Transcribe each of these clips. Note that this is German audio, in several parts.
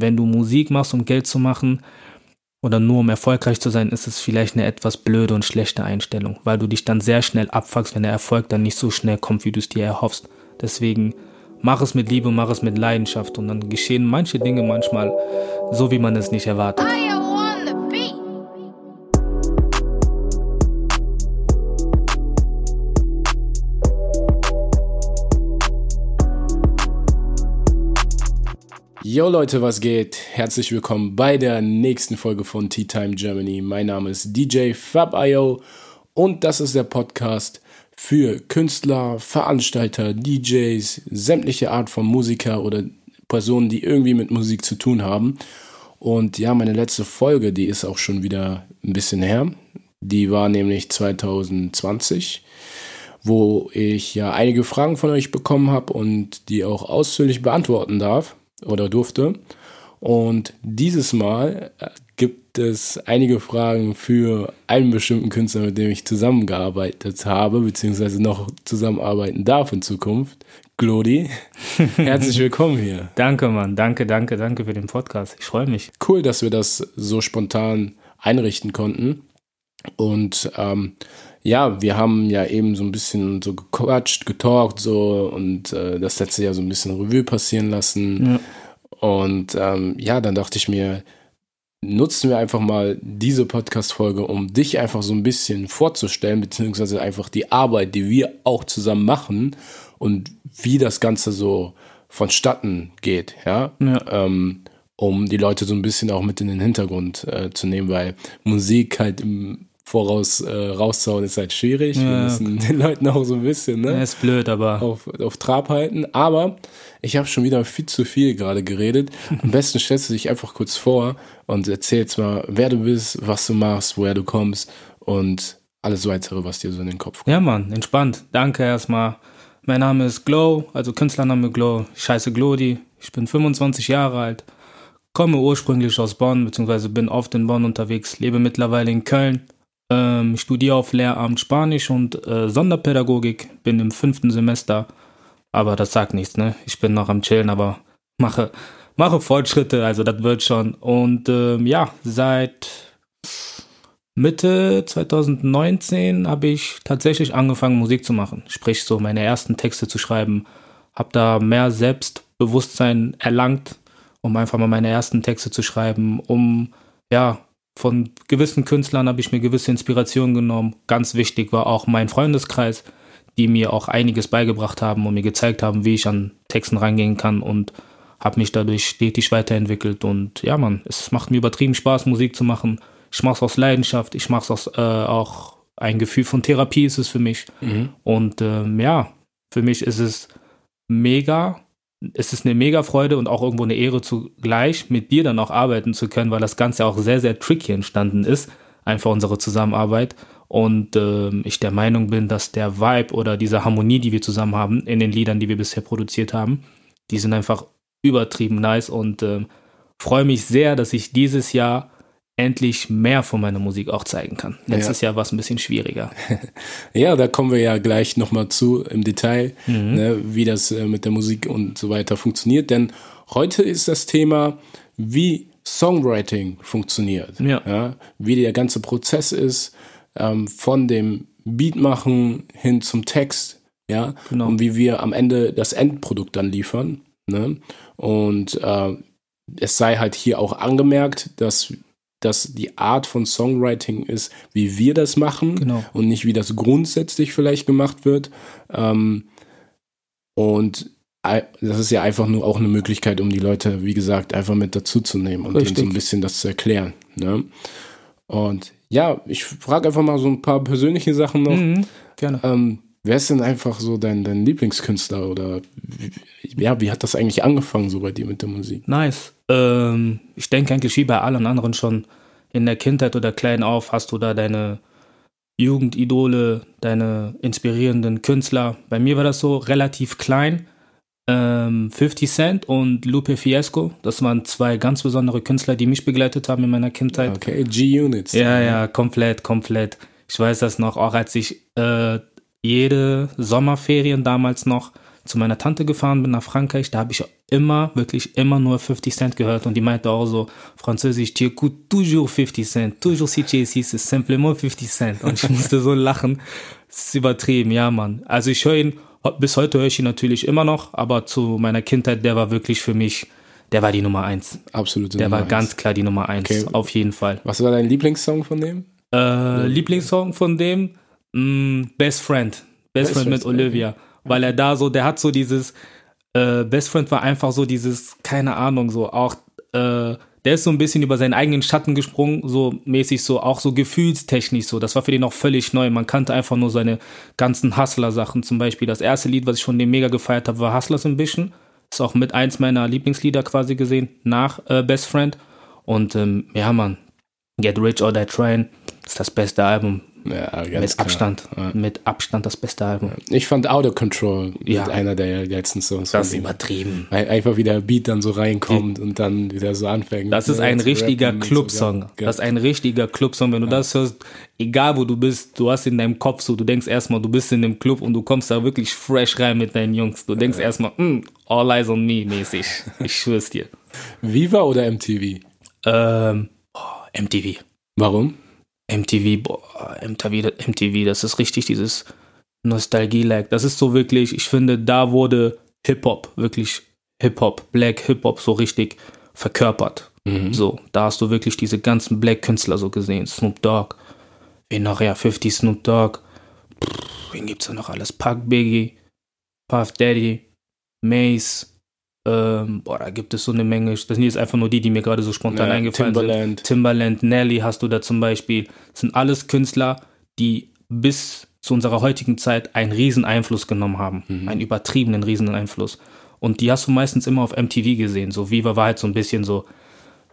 Wenn du Musik machst, um Geld zu machen oder nur um erfolgreich zu sein, ist es vielleicht eine etwas blöde und schlechte Einstellung, weil du dich dann sehr schnell abfuckst, wenn der Erfolg dann nicht so schnell kommt, wie du es dir erhoffst. Deswegen mach es mit Liebe, mach es mit Leidenschaft und dann geschehen manche Dinge manchmal so, wie man es nicht erwartet. Yo Leute, was geht? Herzlich willkommen bei der nächsten Folge von Tea Time Germany. Mein Name ist DJ Fab.io und das ist der Podcast für Künstler, Veranstalter, DJs, sämtliche Art von Musiker oder Personen, die irgendwie mit Musik zu tun haben. Und ja, meine letzte Folge, die ist auch schon wieder ein bisschen her. Die war nämlich 2020 wo ich ja einige Fragen von euch bekommen habe und die auch ausführlich beantworten darf oder durfte. Und dieses Mal äh, gibt es einige Fragen für einen bestimmten Künstler, mit dem ich zusammengearbeitet habe, beziehungsweise noch zusammenarbeiten darf in Zukunft. Glodi, herzlich willkommen hier. danke, Mann. Danke, danke, danke für den Podcast. Ich freue mich. Cool, dass wir das so spontan einrichten konnten. Und ähm, ja, wir haben ja eben so ein bisschen so gequatscht, getalkt so und äh, das letzte Jahr so ein bisschen Revue passieren lassen. Ja. Und ähm, ja, dann dachte ich mir, nutzen wir einfach mal diese Podcast-Folge, um dich einfach so ein bisschen vorzustellen, beziehungsweise einfach die Arbeit, die wir auch zusammen machen und wie das Ganze so vonstatten geht, ja. ja. Ähm, um die Leute so ein bisschen auch mit in den Hintergrund äh, zu nehmen, weil Musik halt im voraus äh, rauszuhauen ist halt schwierig. Ja, Wir müssen okay. den Leuten auch so ein bisschen, ne? Ja, ist blöd, aber. Auf, auf Trab halten. Aber ich habe schon wieder viel zu viel gerade geredet. Am besten stellst du dich einfach kurz vor und erzählst mal, wer du bist, was du machst, woher du kommst und alles weitere, was dir so in den Kopf kommt. Ja, Mann, entspannt. Danke erstmal. Mein Name ist Glow, also Künstlername Glow. Ich heiße Glodi. Ich bin 25 Jahre alt. Komme ursprünglich aus Bonn, beziehungsweise bin oft in Bonn unterwegs, lebe mittlerweile in Köln ähm, studiere auf Lehramt Spanisch und äh, Sonderpädagogik, bin im fünften Semester. Aber das sagt nichts, ne? Ich bin noch am Chillen, aber mache, mache Fortschritte, also das wird schon. Und ähm, ja, seit Mitte 2019 habe ich tatsächlich angefangen, Musik zu machen. Sprich, so meine ersten Texte zu schreiben. Habe da mehr Selbstbewusstsein erlangt, um einfach mal meine ersten Texte zu schreiben, um ja von gewissen Künstlern habe ich mir gewisse Inspirationen genommen. Ganz wichtig war auch mein Freundeskreis, die mir auch einiges beigebracht haben und mir gezeigt haben, wie ich an Texten rangehen kann und habe mich dadurch stetig weiterentwickelt. Und ja, man, es macht mir übertrieben Spaß, Musik zu machen. Ich mache es aus Leidenschaft, ich mache es aus äh, auch ein Gefühl von Therapie ist es für mich. Mhm. Und ähm, ja, für mich ist es mega es ist eine mega Freude und auch irgendwo eine Ehre zugleich, mit dir dann auch arbeiten zu können, weil das Ganze auch sehr, sehr tricky entstanden ist, einfach unsere Zusammenarbeit. Und äh, ich der Meinung bin, dass der Vibe oder diese Harmonie, die wir zusammen haben in den Liedern, die wir bisher produziert haben, die sind einfach übertrieben nice und äh, freue mich sehr, dass ich dieses Jahr endlich mehr von meiner Musik auch zeigen kann. Letztes ja. Jahr war es ein bisschen schwieriger. ja, da kommen wir ja gleich nochmal zu im Detail, mhm. ne, wie das äh, mit der Musik und so weiter funktioniert. Denn heute ist das Thema, wie Songwriting funktioniert. Ja. ja wie der ganze Prozess ist, ähm, von dem Beatmachen hin zum Text. Ja, genau. und wie wir am Ende das Endprodukt dann liefern. Ne? Und äh, es sei halt hier auch angemerkt, dass dass die Art von Songwriting ist, wie wir das machen genau. und nicht wie das grundsätzlich vielleicht gemacht wird. Ähm, und das ist ja einfach nur auch eine Möglichkeit, um die Leute, wie gesagt, einfach mit dazuzunehmen und Richtig. denen so ein bisschen das zu erklären. Ne? Und ja, ich frage einfach mal so ein paar persönliche Sachen noch. Mhm, gerne. Ähm, wer ist denn einfach so dein, dein Lieblingskünstler oder wie, ja, wie hat das eigentlich angefangen so bei dir mit der Musik? Nice. Ähm, ich denke eigentlich wie bei allen anderen schon in der Kindheit oder klein auf hast du da deine Jugendidole, deine inspirierenden Künstler. Bei mir war das so relativ klein. Ähm, 50 Cent und Lupe Fiesco, das waren zwei ganz besondere Künstler, die mich begleitet haben in meiner Kindheit. Okay, G-Units. Ja, ja, komplett, komplett. Ich weiß das noch, auch als ich äh, jede Sommerferien damals noch zu meiner Tante gefahren bin nach Frankreich, da habe ich immer, wirklich immer nur 50 Cent gehört und die meinte auch so, Französisch, tu écoutes toujours 50 Cent, toujours si tu es simplement 50 Cent. Und ich musste so lachen. Das ist übertrieben, ja, Mann. Also ich höre ihn, bis heute höre ich ihn natürlich immer noch, aber zu meiner Kindheit, der war wirklich für mich, der war die Nummer eins. Absolute Der Nummer war eins. ganz klar die Nummer eins, Okay. auf jeden Fall. Was war dein Lieblingssong von dem? Äh, Lieblingssong von dem? Mm, Best Friend. Best, Best Friend mit Olivia. Weil er da so, der hat so dieses, äh, Best Friend war einfach so dieses, keine Ahnung, so auch, äh, der ist so ein bisschen über seinen eigenen Schatten gesprungen, so mäßig so, auch so gefühlstechnisch so. Das war für den auch völlig neu. Man kannte einfach nur seine ganzen Hustler-Sachen. Zum Beispiel das erste Lied, was ich von dem mega gefeiert habe, war Hustlers Ambition. Ist auch mit eins meiner Lieblingslieder quasi gesehen, nach äh, Best Friend. Und ähm, ja, Mann, Get Rich or Die Trying ist das beste Album. Ja, Mit klar. Abstand. Ja. Mit Abstand das beste Album. Ich fand Out of Control Ja. mit einer der letzten Songs. Das ist übertrieben. Weil einfach wieder der Beat dann so reinkommt und dann wieder so anfängt. Das ist ein richtiger so. Clubsong. Ja. Das ist ein richtiger Clubsong. Wenn du das hörst, egal wo du bist, du hast in deinem Kopf so, du denkst erstmal, du bist in dem Club und du kommst da wirklich fresh rein mit deinen Jungs. Du denkst erstmal, mm, all eyes on me mäßig. Ich schwör's dir. Viva oder MTV? Ähm, oh, MTV. Warum? MTV, boah, MTV, MTV, das ist richtig dieses Nostalgie-like. Das ist so wirklich, ich finde, da wurde Hip-Hop, wirklich Hip-Hop, Black Hip-Hop so richtig verkörpert. Mhm. So, da hast du wirklich diese ganzen Black-Künstler so gesehen. Snoop Dogg, wen noch, ja, 50 Snoop Dogg, Pff, wen gibt's da noch alles? Puck Biggie, Puff Daddy, Mace, ähm, boah, da gibt es so eine Menge. Das sind jetzt einfach nur die, die mir gerade so spontan Ja, eingefallen sind. Timbaland. Timbaland, Nelly hast du da zum Beispiel. Das sind alles Künstler, die bis zu unserer heutigen Zeit einen riesen Einfluss genommen haben. Einen übertriebenen riesen Einfluss. Und die hast du meistens immer auf MTV gesehen. So Viva war halt so ein bisschen so,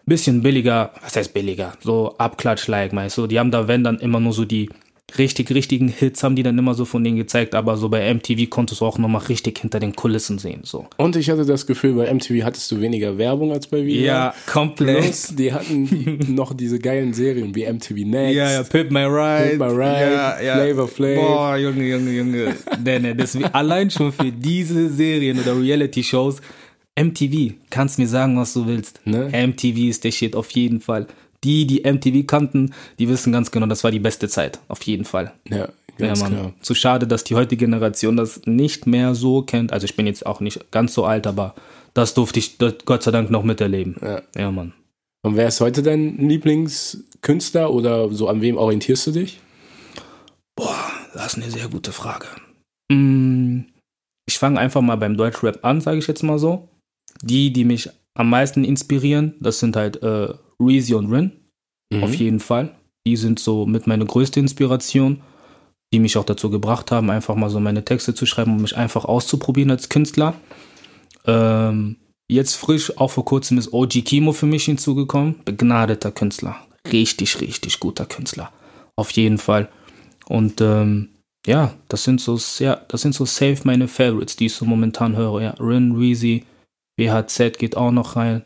bisschen billiger, was heißt billiger? So Abklatsch-like, meinst du? Die haben da, wenn dann immer nur so die richtig, richtigen Hits haben die dann immer so von denen gezeigt, aber so bei MTV konntest du auch nochmal richtig hinter den Kulissen sehen, so. Und ich hatte das Gefühl, bei MTV hattest du weniger Werbung als bei Viva. komplett. Plus, die hatten noch diese geilen Serien wie MTV Next. Ja, ja, Pimp My Ride. Pimp My Ride, ja, ja. Flavor Flav. Boah, Junge, Junge, Junge. nee, nee, das, allein schon für diese Serien oder Reality-Shows, MTV, kannst mir sagen, was du willst. Ne? MTV ist der Shit, auf jeden Fall. Die, die MTV kannten, die wissen ganz genau, das war die beste Zeit, auf jeden Fall. Ja, ganz ja, Mann. klar. Zu schade, dass die heutige Generation das nicht mehr so kennt. Also ich bin jetzt auch nicht ganz so alt, aber das durfte ich Gott sei Dank noch miterleben. Ja. Ja, Mann. Und wer ist heute dein Lieblingskünstler oder so an wem orientierst du dich? Boah, das ist eine sehr gute Frage. Mm, Ich fange einfach mal beim Deutschrap an, sage ich jetzt mal so. Die, die mich am meisten inspirieren, das sind halt äh, Reezy und Rin, Mhm. auf jeden Fall. Die sind so mit meine größte Inspiration, die mich auch dazu gebracht haben, einfach mal so meine Texte zu schreiben und mich einfach auszuprobieren als Künstler. Ähm, jetzt frisch, auch vor kurzem ist OG Kimo für mich hinzugekommen. Begnadeter Künstler. Richtig, richtig guter Künstler. Auf jeden Fall. Und ähm, ja, das sind so, ja, das sind so safe meine Favorites, die ich so momentan höre. Ja, Rin, Reezy, BHZ geht auch noch rein.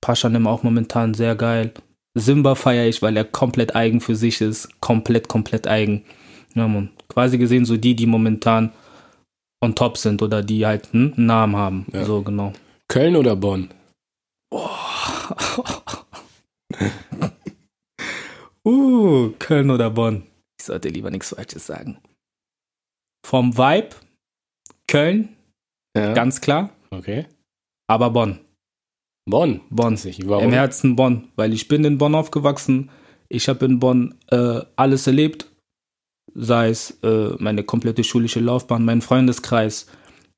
Paschanim auch momentan sehr geil. Simba feiere ich, weil er komplett eigen für sich ist. Komplett, komplett eigen. Ja, man. Quasi gesehen so die, die momentan on top sind oder die halt einen Namen haben. Ja. So, genau. Köln oder Bonn? uh, Köln oder Bonn. Ich sollte lieber nichts Falsches sagen. Vom Vibe Köln, Ja. ganz klar, okay. aber Bonn. Bonn. Bonn. Warum? Im Herzen Bonn, weil ich bin in Bonn aufgewachsen. Ich habe in Bonn äh, alles erlebt, sei es äh, meine komplette schulische Laufbahn, mein Freundeskreis,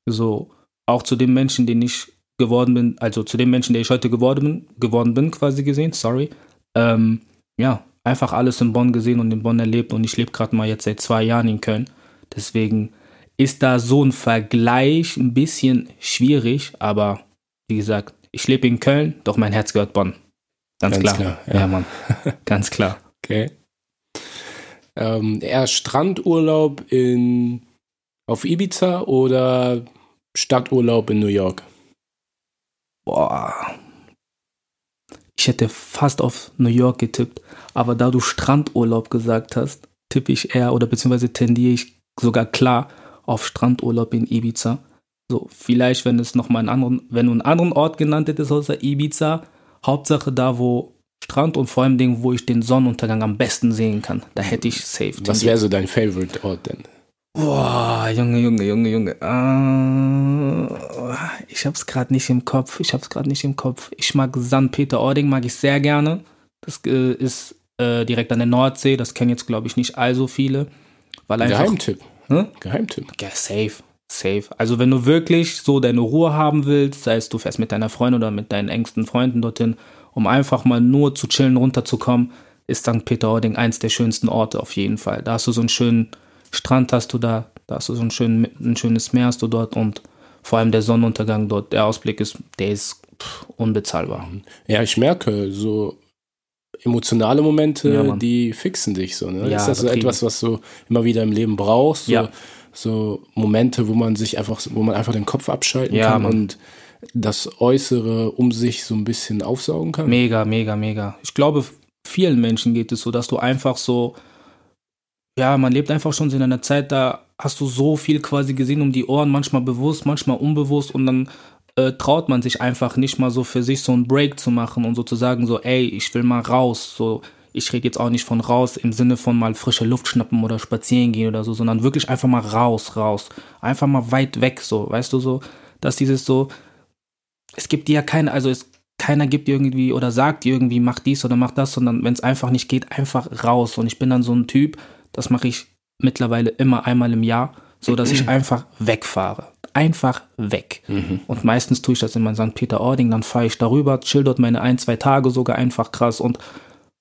so auch zu dem Menschen, den ich geworden bin, also zu dem Menschen, der ich heute geworden bin, geworden bin, quasi gesehen, sorry. Ähm, ja, einfach alles in Bonn gesehen und in Bonn erlebt und ich lebe gerade mal jetzt seit zwei Jahren in Köln. Deswegen ist da so ein Vergleich ein bisschen schwierig, aber wie gesagt, ich lebe in Köln, doch mein Herz gehört Bonn. Ganz, Ganz klar. klar, ja. ja. Mann. Ganz klar. Okay. Ähm, eher Strandurlaub in, auf Ibiza oder Stadturlaub in New York? Boah. Ich hätte fast auf New York getippt, aber da du Strandurlaub gesagt hast, tippe ich eher oder beziehungsweise tendiere ich sogar klar auf Strandurlaub in Ibiza. So, vielleicht, wenn es nochmal einen anderen, wenn du einen anderen Ort genannt hättest außer Ibiza, Hauptsache da, wo Strand und vor allem Dingen, wo ich den Sonnenuntergang am besten sehen kann. Da hätte ich safe. Was wäre so dein Favorite Ort denn? Boah, Junge, Junge, Junge, Junge. Uh, ich hab's gerade nicht im Kopf. Ich hab's gerade nicht im Kopf. Ich mag St. Peter-Ording, mag ich sehr gerne. Das äh, ist äh, direkt an der Nordsee. Das kennen jetzt, glaube ich, nicht allso viele. Weil einfach, Geheimtipp. Hm? Geheimtipp. Ja, safe. Safe. Also wenn du wirklich so deine Ruhe haben willst, sei es du fährst mit deiner Freundin oder mit deinen engsten Freunden dorthin, um einfach mal nur zu chillen, runterzukommen, ist St. Peter-Ording eins der schönsten Orte auf jeden Fall. Da hast du so einen schönen Strand hast du da, da hast du so ein, schön, ein schönes Meer hast du dort und vor allem der Sonnenuntergang dort, der Ausblick ist, der ist pff, unbezahlbar. Ja, ich merke, so emotionale Momente, ja, die fixen dich so. Ne? Ja, ist das so etwas, was du immer wieder im Leben brauchst? So, ja. So Momente, wo man sich einfach, wo man einfach den Kopf abschalten ja, kann Mann. und das Äußere um sich so ein bisschen aufsaugen kann? Mega, mega, mega. Ich glaube, vielen Menschen geht es so, dass du einfach so ja, man lebt einfach schon in einer Zeit, da hast du so viel quasi gesehen um die Ohren, manchmal bewusst, manchmal unbewusst und dann äh, traut man sich einfach nicht mal so für sich so einen Break zu machen und sozusagen so, ey, ich will mal raus, so, ich rede jetzt auch nicht von raus im Sinne von mal frische Luft schnappen oder spazieren gehen oder so, sondern wirklich einfach mal raus, raus, einfach mal weit weg, so, weißt du, so, dass dieses so, es gibt dir ja keine, also es keiner gibt irgendwie oder sagt irgendwie, mach dies oder mach das, sondern wenn es einfach nicht geht, einfach raus. Und ich bin dann so ein Typ, das mache ich mittlerweile immer einmal im Jahr, so dass ich einfach wegfahre. Einfach weg. Mhm. Und meistens tue ich das in mein St. Peter-Ording, dann fahre ich darüber, chill dort meine ein, zwei Tage sogar einfach krass und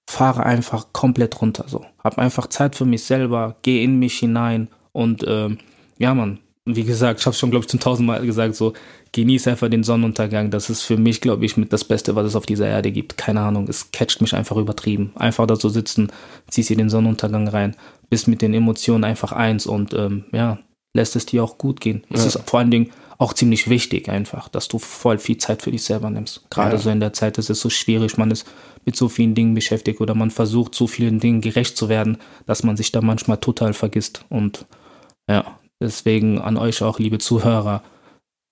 fahre einfach komplett runter. So. Hab einfach Zeit für mich selber, gehe in mich hinein und ähm, ja, man, wie gesagt, ich habe schon, glaube ich, zum tausendmal gesagt, so, genieße einfach den Sonnenuntergang. Das ist für mich, glaube ich, mit das Beste, was es auf dieser Erde gibt. Keine Ahnung, es catcht mich einfach übertrieben. Einfach da so sitzen, ziehst dir den Sonnenuntergang rein, bist mit den Emotionen einfach eins und ähm, ja, lässt es dir auch gut gehen. Ja. Es ist vor allen Dingen auch ziemlich wichtig einfach, dass du voll viel Zeit für dich selber nimmst. Gerade ja. so in der Zeit ist es so schwierig, man ist mit so vielen Dingen beschäftigt oder man versucht so vielen Dingen gerecht zu werden, dass man sich da manchmal total vergisst. Und ja, deswegen an euch auch, liebe Zuhörer,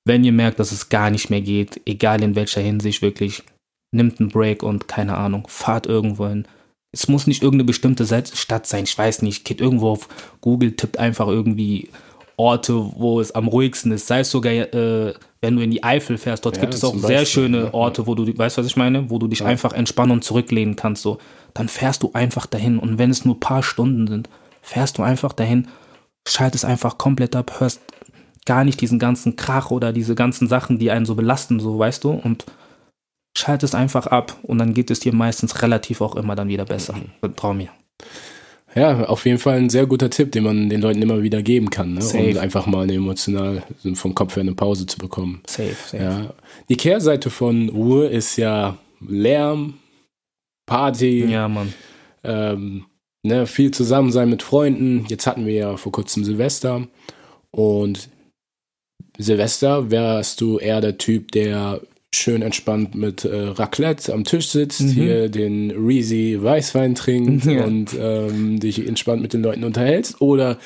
wenn ihr merkt, dass es gar nicht mehr geht, egal in welcher Hinsicht wirklich, nimmt einen Break und keine Ahnung, fahrt irgendwo hin. Es muss nicht irgendeine bestimmte Stadt sein, ich weiß nicht, geht irgendwo auf Google, tippt einfach irgendwie Orte, wo es am ruhigsten ist. Sei es sogar, äh, wenn du in die Eifel fährst, dort ja, gibt es auch sehr schöne Orte, wo du, weißt du, was ich meine? Wo du dich ja. einfach entspannen und zurücklehnen kannst. So. Dann fährst du einfach dahin und wenn es nur ein paar Stunden sind, fährst du einfach dahin, schaltest einfach komplett ab, hörst gar nicht diesen ganzen Krach oder diese ganzen Sachen, die einen so belasten, so weißt du, und schaltest einfach ab und dann geht es dir meistens relativ auch immer dann wieder besser. Mhm. Trau mir. Ja, auf jeden Fall ein sehr guter Tipp, den man den Leuten immer wieder geben kann, ne? um einfach mal eine emotional vom Kopf her eine Pause zu bekommen. Safe, safe. Ja. Die Kehrseite von Ruhe ist ja Lärm, Party. Ja, Mann. Ähm, ne, viel zusammen sein mit Freunden. Jetzt hatten wir ja vor kurzem Silvester und Silvester wärst du eher der Typ, der schön entspannt mit äh, Raclette am Tisch sitzt, mhm. hier den Reezy Weißwein trinkt ja. und ähm, dich entspannt mit den Leuten unterhältst? Oder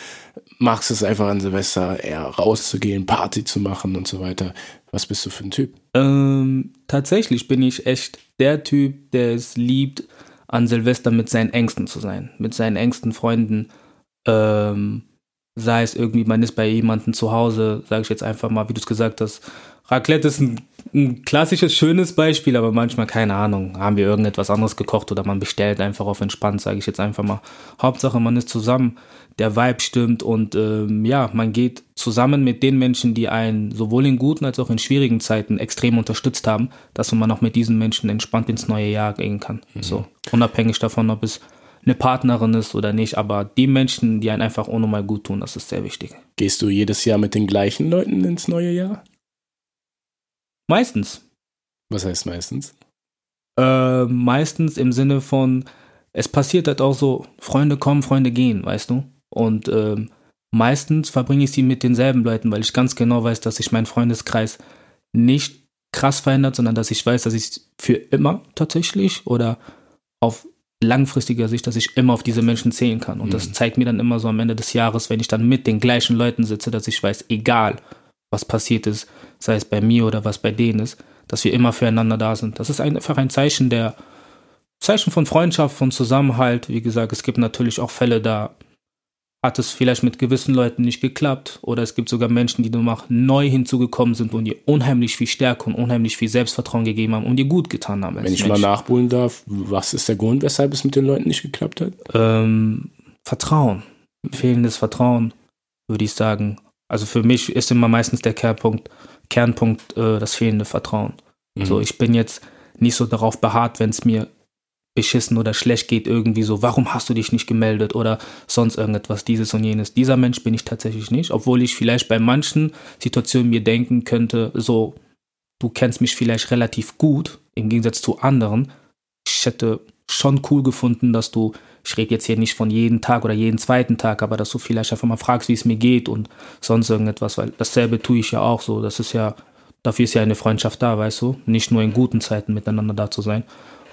magst du es einfach an Silvester eher rauszugehen, Party zu machen und so weiter? Was bist du für ein Typ? Ähm, tatsächlich bin ich echt der Typ, der es liebt, an Silvester mit seinen Ängsten zu sein, mit seinen engsten Freunden. Ähm, sei es irgendwie, man ist bei jemandem zu Hause, sage ich jetzt einfach mal, wie du es gesagt hast. Raclette ist ein, ein, klassisches, schönes Beispiel, aber manchmal, keine Ahnung, haben wir irgendetwas anderes gekocht oder man bestellt einfach auf entspannt, sage ich jetzt einfach mal. Hauptsache, man ist zusammen, der Vibe stimmt und ähm, ja, man geht zusammen mit den Menschen, die einen sowohl in guten als auch in schwierigen Zeiten extrem unterstützt haben, dass man auch mit diesen Menschen entspannt ins neue Jahr gehen kann. Mhm. So, unabhängig davon, ob es eine Partnerin ist oder nicht, aber die Menschen, die einen einfach ohne mal gut tun, das ist sehr wichtig. Gehst du jedes Jahr mit den gleichen Leuten ins neue Jahr? Meistens. Was heißt meistens? Äh, meistens im Sinne von, es passiert halt auch so, Freunde kommen, Freunde gehen, weißt du? Und äh, meistens verbringe ich sie mit denselben Leuten, weil ich ganz genau weiß, dass sich mein Freundeskreis nicht krass verändert, sondern dass ich weiß, dass ich für immer tatsächlich oder auf langfristiger Sicht, dass ich immer auf diese Menschen zählen kann. Und mhm. das zeigt mir dann immer so am Ende des Jahres, wenn ich dann mit den gleichen Leuten sitze, dass ich weiß, egal was passiert ist, sei es bei mir oder was bei denen ist, dass wir immer füreinander da sind. Das ist einfach ein Zeichen der Zeichen von Freundschaft, von Zusammenhalt. Wie gesagt, es gibt natürlich auch Fälle, da hat es vielleicht mit gewissen Leuten nicht geklappt oder es gibt sogar Menschen, die nur noch neu hinzugekommen sind und dir unheimlich viel Stärke und unheimlich viel Selbstvertrauen gegeben haben und dir gut getan haben. Wenn ich Mensch. mal nachholen darf, was ist der Grund, weshalb es mit den Leuten nicht geklappt hat? Ähm, Vertrauen, fehlendes Vertrauen, würde ich sagen. Also für mich ist immer meistens der Kernpunkt, Kernpunkt äh, das fehlende Vertrauen. Mhm. So, ich bin jetzt nicht so darauf beharrt, wenn es mir beschissen oder schlecht geht, irgendwie so, warum hast du dich nicht gemeldet oder sonst irgendetwas, dieses und jenes. Dieser Mensch bin ich tatsächlich nicht, obwohl ich vielleicht bei manchen Situationen mir denken könnte, so, du kennst mich vielleicht relativ gut, im Gegensatz zu anderen. Ich hätte schon cool gefunden, dass du, ich rede jetzt hier nicht von jeden Tag oder jeden zweiten Tag, aber dass du vielleicht einfach mal fragst, wie es mir geht und sonst irgendetwas, weil dasselbe tue ich ja auch so. Das ist ja, dafür ist ja eine Freundschaft da, weißt du, nicht nur in guten Zeiten miteinander da zu sein.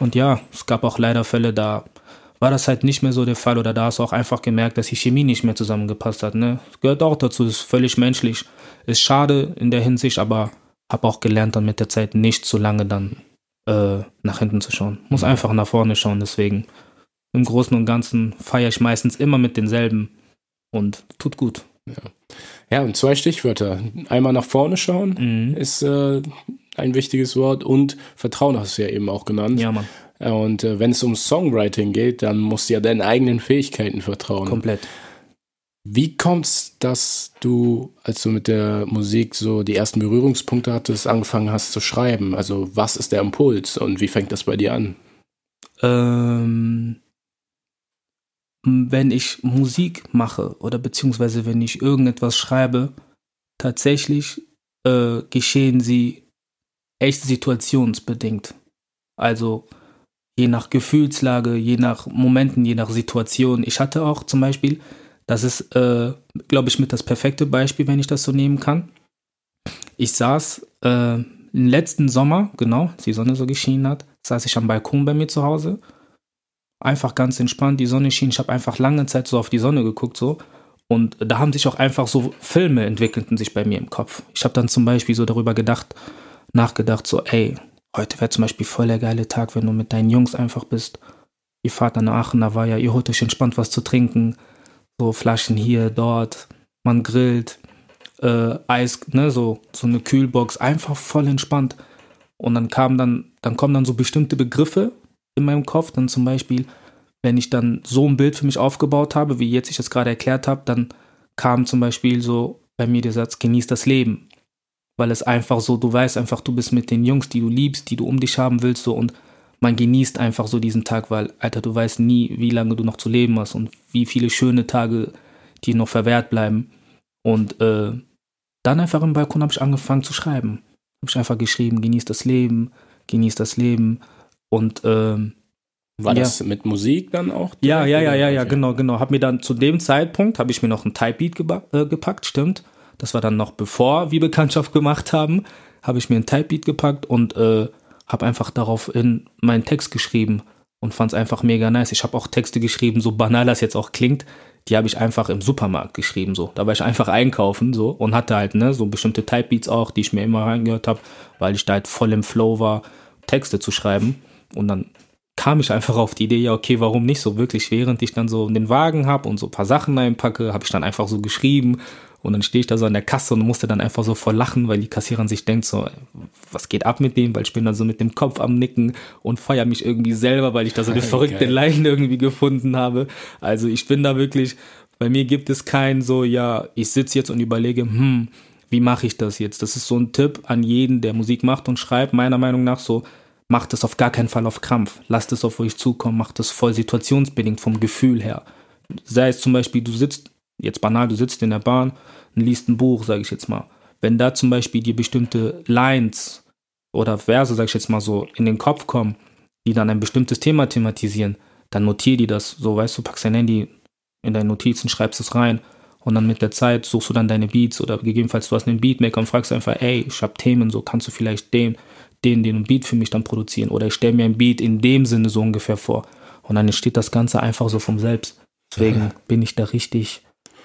Und ja, es gab auch leider Fälle, da war das halt nicht mehr so der Fall oder da hast du auch einfach gemerkt, dass die Chemie nicht mehr zusammengepasst hat. Ne? Gehört auch dazu, ist völlig menschlich. Ist schade in der Hinsicht, aber habe auch gelernt, dann mit der Zeit nicht so lange dann äh, nach hinten zu schauen. Muss mhm. einfach nach vorne schauen, deswegen im Großen und Ganzen feiere ich meistens immer mit denselben und tut gut. Ja, ja und zwei Stichwörter. Einmal nach vorne schauen mhm. ist äh, ein wichtiges Wort und Vertrauen hast du ja eben auch genannt. Ja, Mann. Und äh, wenn es um Songwriting geht, dann musst du ja deinen eigenen Fähigkeiten vertrauen. Komplett. Wie kommt es, dass du, als du mit der Musik so die ersten Berührungspunkte hattest, angefangen hast zu schreiben? Also was ist der Impuls und wie fängt das bei dir an? Ähm, wenn ich Musik mache oder beziehungsweise wenn ich irgendetwas schreibe, tatsächlich äh, geschehen sie echt situationsbedingt. Also je nach Gefühlslage, je nach Momenten, je nach Situation. Ich hatte auch zum Beispiel, das ist, äh, glaube ich, mit das perfekte Beispiel, wenn ich das so nehmen kann. Ich saß äh, im letzten Sommer, genau, als die Sonne so geschienen hat, saß ich am Balkon bei mir zu Hause. Einfach ganz entspannt, die Sonne schien. Ich habe einfach lange Zeit so auf die Sonne geguckt, so. Und da haben sich auch einfach so Filme entwickelten sich bei mir im Kopf. Ich habe dann zum Beispiel so darüber gedacht, nachgedacht, so, ey, heute wäre zum Beispiel voll der geile Tag, wenn du mit deinen Jungs einfach bist. Ihr fahrt nach Aachen, da war ja, ihr holt euch entspannt was zu trinken. So Flaschen hier, dort, man grillt, äh, Eis, ne, so, so eine Kühlbox, einfach voll entspannt. Und dann kamen dann, dann kommen dann so bestimmte Begriffe in meinem Kopf, dann zum Beispiel, wenn ich dann so ein Bild für mich aufgebaut habe, wie jetzt ich das gerade erklärt habe, dann kam zum Beispiel so bei mir der Satz, genieß das Leben weil es einfach so, du weißt einfach, du bist mit den Jungs, die du liebst, die du um dich haben willst, so und man genießt einfach so diesen Tag, weil, Alter, du weißt nie, wie lange du noch zu leben hast und wie viele schöne Tage dir noch verwehrt bleiben. Und äh, dann einfach im Balkon habe ich angefangen zu schreiben. Habe ich einfach geschrieben, genieß das Leben, genieß das Leben. Und ähm, war ja. das mit Musik dann auch? Ja, ja, ja, ja, ja, genau, genau. Hab mir dann zu dem Zeitpunkt habe ich mir noch ein Typebeat äh, gepackt, stimmt. Das war dann noch bevor wir Bekanntschaft gemacht haben, habe ich mir ein Typebeat gepackt und äh, habe einfach daraufhin meinen Text geschrieben und fand es einfach mega nice. Ich habe auch Texte geschrieben, so banal das jetzt auch klingt, die habe ich einfach im Supermarkt geschrieben, so. Da war ich einfach einkaufen, so, und hatte halt, ne, so bestimmte Typebeats auch, die ich mir immer reingehört habe, weil ich da halt voll im Flow war, Texte zu schreiben. Und dann kam ich einfach auf die Idee, ja, okay, warum nicht so wirklich, während ich dann so den Wagen habe und so ein paar Sachen einpacke, habe ich dann einfach so geschrieben und dann stehe ich da so an der Kasse und musste dann einfach so voll lachen, weil die Kassiererin sich denkt so, was geht ab mit dem? Weil ich bin dann so mit dem Kopf am Nicken und feiere mich irgendwie selber, weil ich da so eine verrückte Line irgendwie gefunden habe. Also ich bin da wirklich, bei mir gibt es kein so, ja, ich sitze jetzt und überlege, hm, wie mache ich das jetzt? Das ist so ein Tipp an jeden, der Musik macht und schreibt, meiner Meinung nach so, macht es auf gar keinen Fall auf Krampf. Lasst es auf euch zukommen, macht es voll situationsbedingt vom Gefühl her. Sei es zum Beispiel, du sitzt Jetzt banal, du sitzt in der Bahn und liest ein Buch, sage ich jetzt mal. Wenn da zum Beispiel dir bestimmte Lines oder Verse, sage ich jetzt mal so, in den Kopf kommen, die dann ein bestimmtes Thema thematisieren, dann notier die das. So, weißt du, packst dein Handy in deine Notizen, schreibst es rein und dann mit der Zeit suchst du dann deine Beats oder gegebenenfalls du hast einen Beatmaker und fragst einfach, ey, ich habe Themen, so kannst du vielleicht den, den, den Beat für mich dann produzieren oder ich stelle mir ein Beat in dem Sinne so ungefähr vor und dann entsteht das Ganze einfach so vom Selbst. Deswegen ja. bin ich da richtig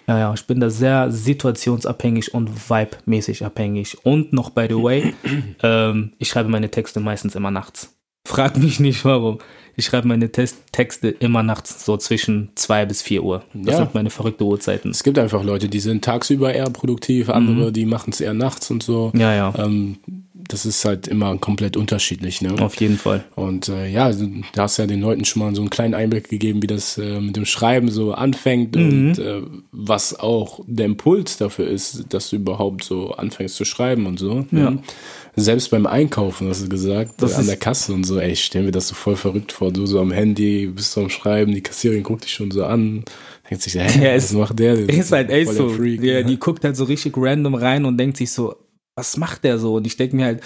Ja, ja, ich bin da sehr situationsabhängig und vibe-mäßig abhängig. Und noch, by the way, ähm, ich schreibe meine Texte meistens immer nachts. Frag mich nicht warum. Ich schreibe meine Test Texte immer nachts so zwischen zwei bis vier Uhr. Das ja. sind meine verrückte Uhrzeiten. Es gibt einfach Leute, die sind tagsüber eher produktiv, andere, mhm. die machen es eher nachts und so. Ja, ja. Ähm, das ist halt immer komplett unterschiedlich. Ne? Auf jeden Fall. Und äh, ja, hast du ja den Leuten schon mal so einen kleinen Einblick gegeben, wie das äh, mit dem Schreiben so anfängt mhm. und äh, was auch der Impuls dafür ist, dass du überhaupt so anfängst zu schreiben und so. Ja. Ne? Selbst beim Einkaufen, hast du gesagt, das an der Kasse und so, ey, ich stell mir das so voll verrückt vor. Du so am Handy, bist so am Schreiben, die Kassiererin guckt dich schon so an. Denkt sich, hä, ja, was macht der? Ist halt echt so. Freak, ja, ja, Die guckt halt so richtig random rein und denkt sich so, was macht der so? Und ich denke mir halt,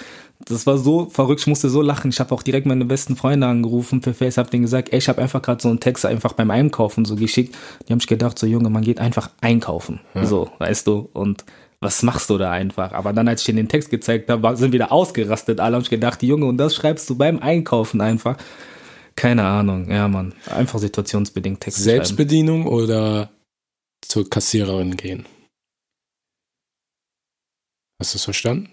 das war so verrückt, ich musste so lachen. Ich habe auch direkt meine besten Freunde angerufen für Face, hab denen gesagt, ey, ich habe einfach gerade so einen Text einfach beim Einkaufen so geschickt. Die haben sich gedacht, so Junge, man geht einfach einkaufen. Ja. So, weißt du? Und was machst du da einfach? Aber dann, als ich ihnen den Text gezeigt habe, sind wieder ausgerastet. Alle haben sich gedacht, Junge, und das schreibst du beim Einkaufen einfach. Keine Ahnung, ja, Mann. Einfach situationsbedingt Text Selbstbedienung schreiben. oder zur Kassiererin gehen? Hast du es verstanden?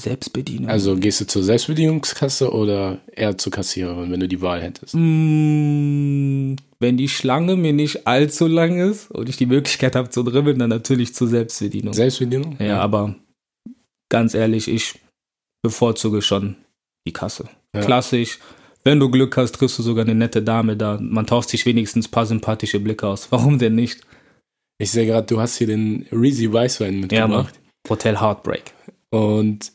Selbstbedienung. Also gehst du zur Selbstbedienungskasse oder eher zur Kassiererin, wenn du die Wahl hättest? Mm, wenn die Schlange mir nicht allzu lang ist und ich die Möglichkeit habe zu dribbeln, dann natürlich zur Selbstbedienung. Selbstbedienung? Ja, ja. aber ganz ehrlich, ich bevorzuge schon die Kasse. Ja. Klassisch. Wenn du Glück hast, triffst du sogar eine nette Dame da. Man tauscht sich wenigstens ein paar sympathische Blicke aus. Warum denn nicht? Ich sehe gerade, du hast hier den Reezy Weißwein mitgebracht. Ja, Hotel Heartbreak. Und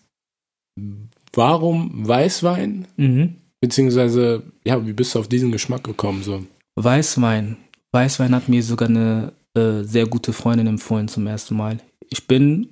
warum Weißwein? Mhm. Beziehungsweise, ja, wie bist du auf diesen Geschmack gekommen? So? Weißwein. Weißwein hat mir sogar eine äh, sehr gute Freundin empfohlen zum ersten Mal. Ich bin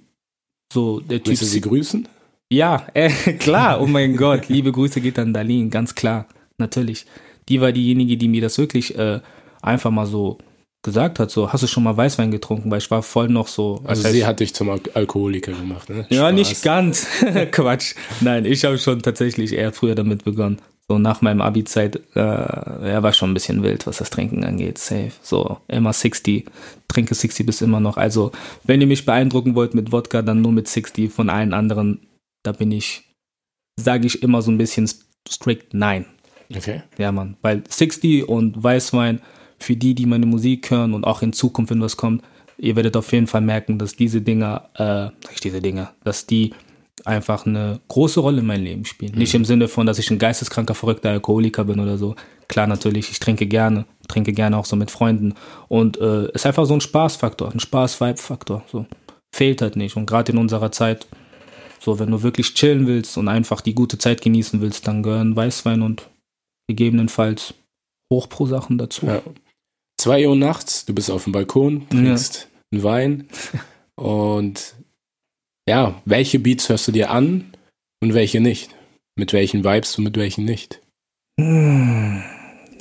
so der Typ. Willst du sie grüßen? Ja, äh, klar. Oh mein Gott. Liebe Grüße geht an Darlene, ganz klar. Natürlich. Die war diejenige, die mir das wirklich äh, einfach mal so gesagt hat, so, hast du schon mal Weißwein getrunken? Weil ich war voll noch so. Also sie hat dich zum Al Alkoholiker gemacht, ne? Ja, nicht ganz. Quatsch. Nein, ich habe schon tatsächlich eher früher damit begonnen. So nach meinem Abi-Zeit, äh, er war schon ein bisschen wild, was das Trinken angeht. Safe. So, immer 60, trinke 60 bis immer noch. Also, wenn ihr mich beeindrucken wollt mit Wodka, dann nur mit 60. Von allen anderen, da bin ich, sage ich immer so ein bisschen strikt nein. Okay. Ja, Mann. Weil 60 und Weißwein, für die, die meine Musik hören und auch in Zukunft, wenn was kommt, ihr werdet auf jeden Fall merken, dass diese Dinger, äh, nicht diese Dinger, dass die einfach eine große Rolle in meinem Leben spielen. Mhm. Nicht im Sinne von, dass ich ein geisteskranker, verrückter Alkoholiker bin oder so. Klar, natürlich, ich trinke gerne, trinke gerne auch so mit Freunden. Und äh, ist einfach so ein Spaßfaktor, ein Spaß-Vibe-Faktor. So. Fehlt halt nicht. Und gerade in unserer Zeit, so, wenn du wirklich chillen willst und einfach die gute Zeit genießen willst, dann gehören Weißwein und gegebenenfalls Hochpro-Sachen dazu. Ja. Zwei Uhr nachts, du bist auf dem Balkon, trinkst ja. einen Wein und ja, welche Beats hörst du dir an und welche nicht? Mit welchen Vibes und mit welchen nicht? Hm,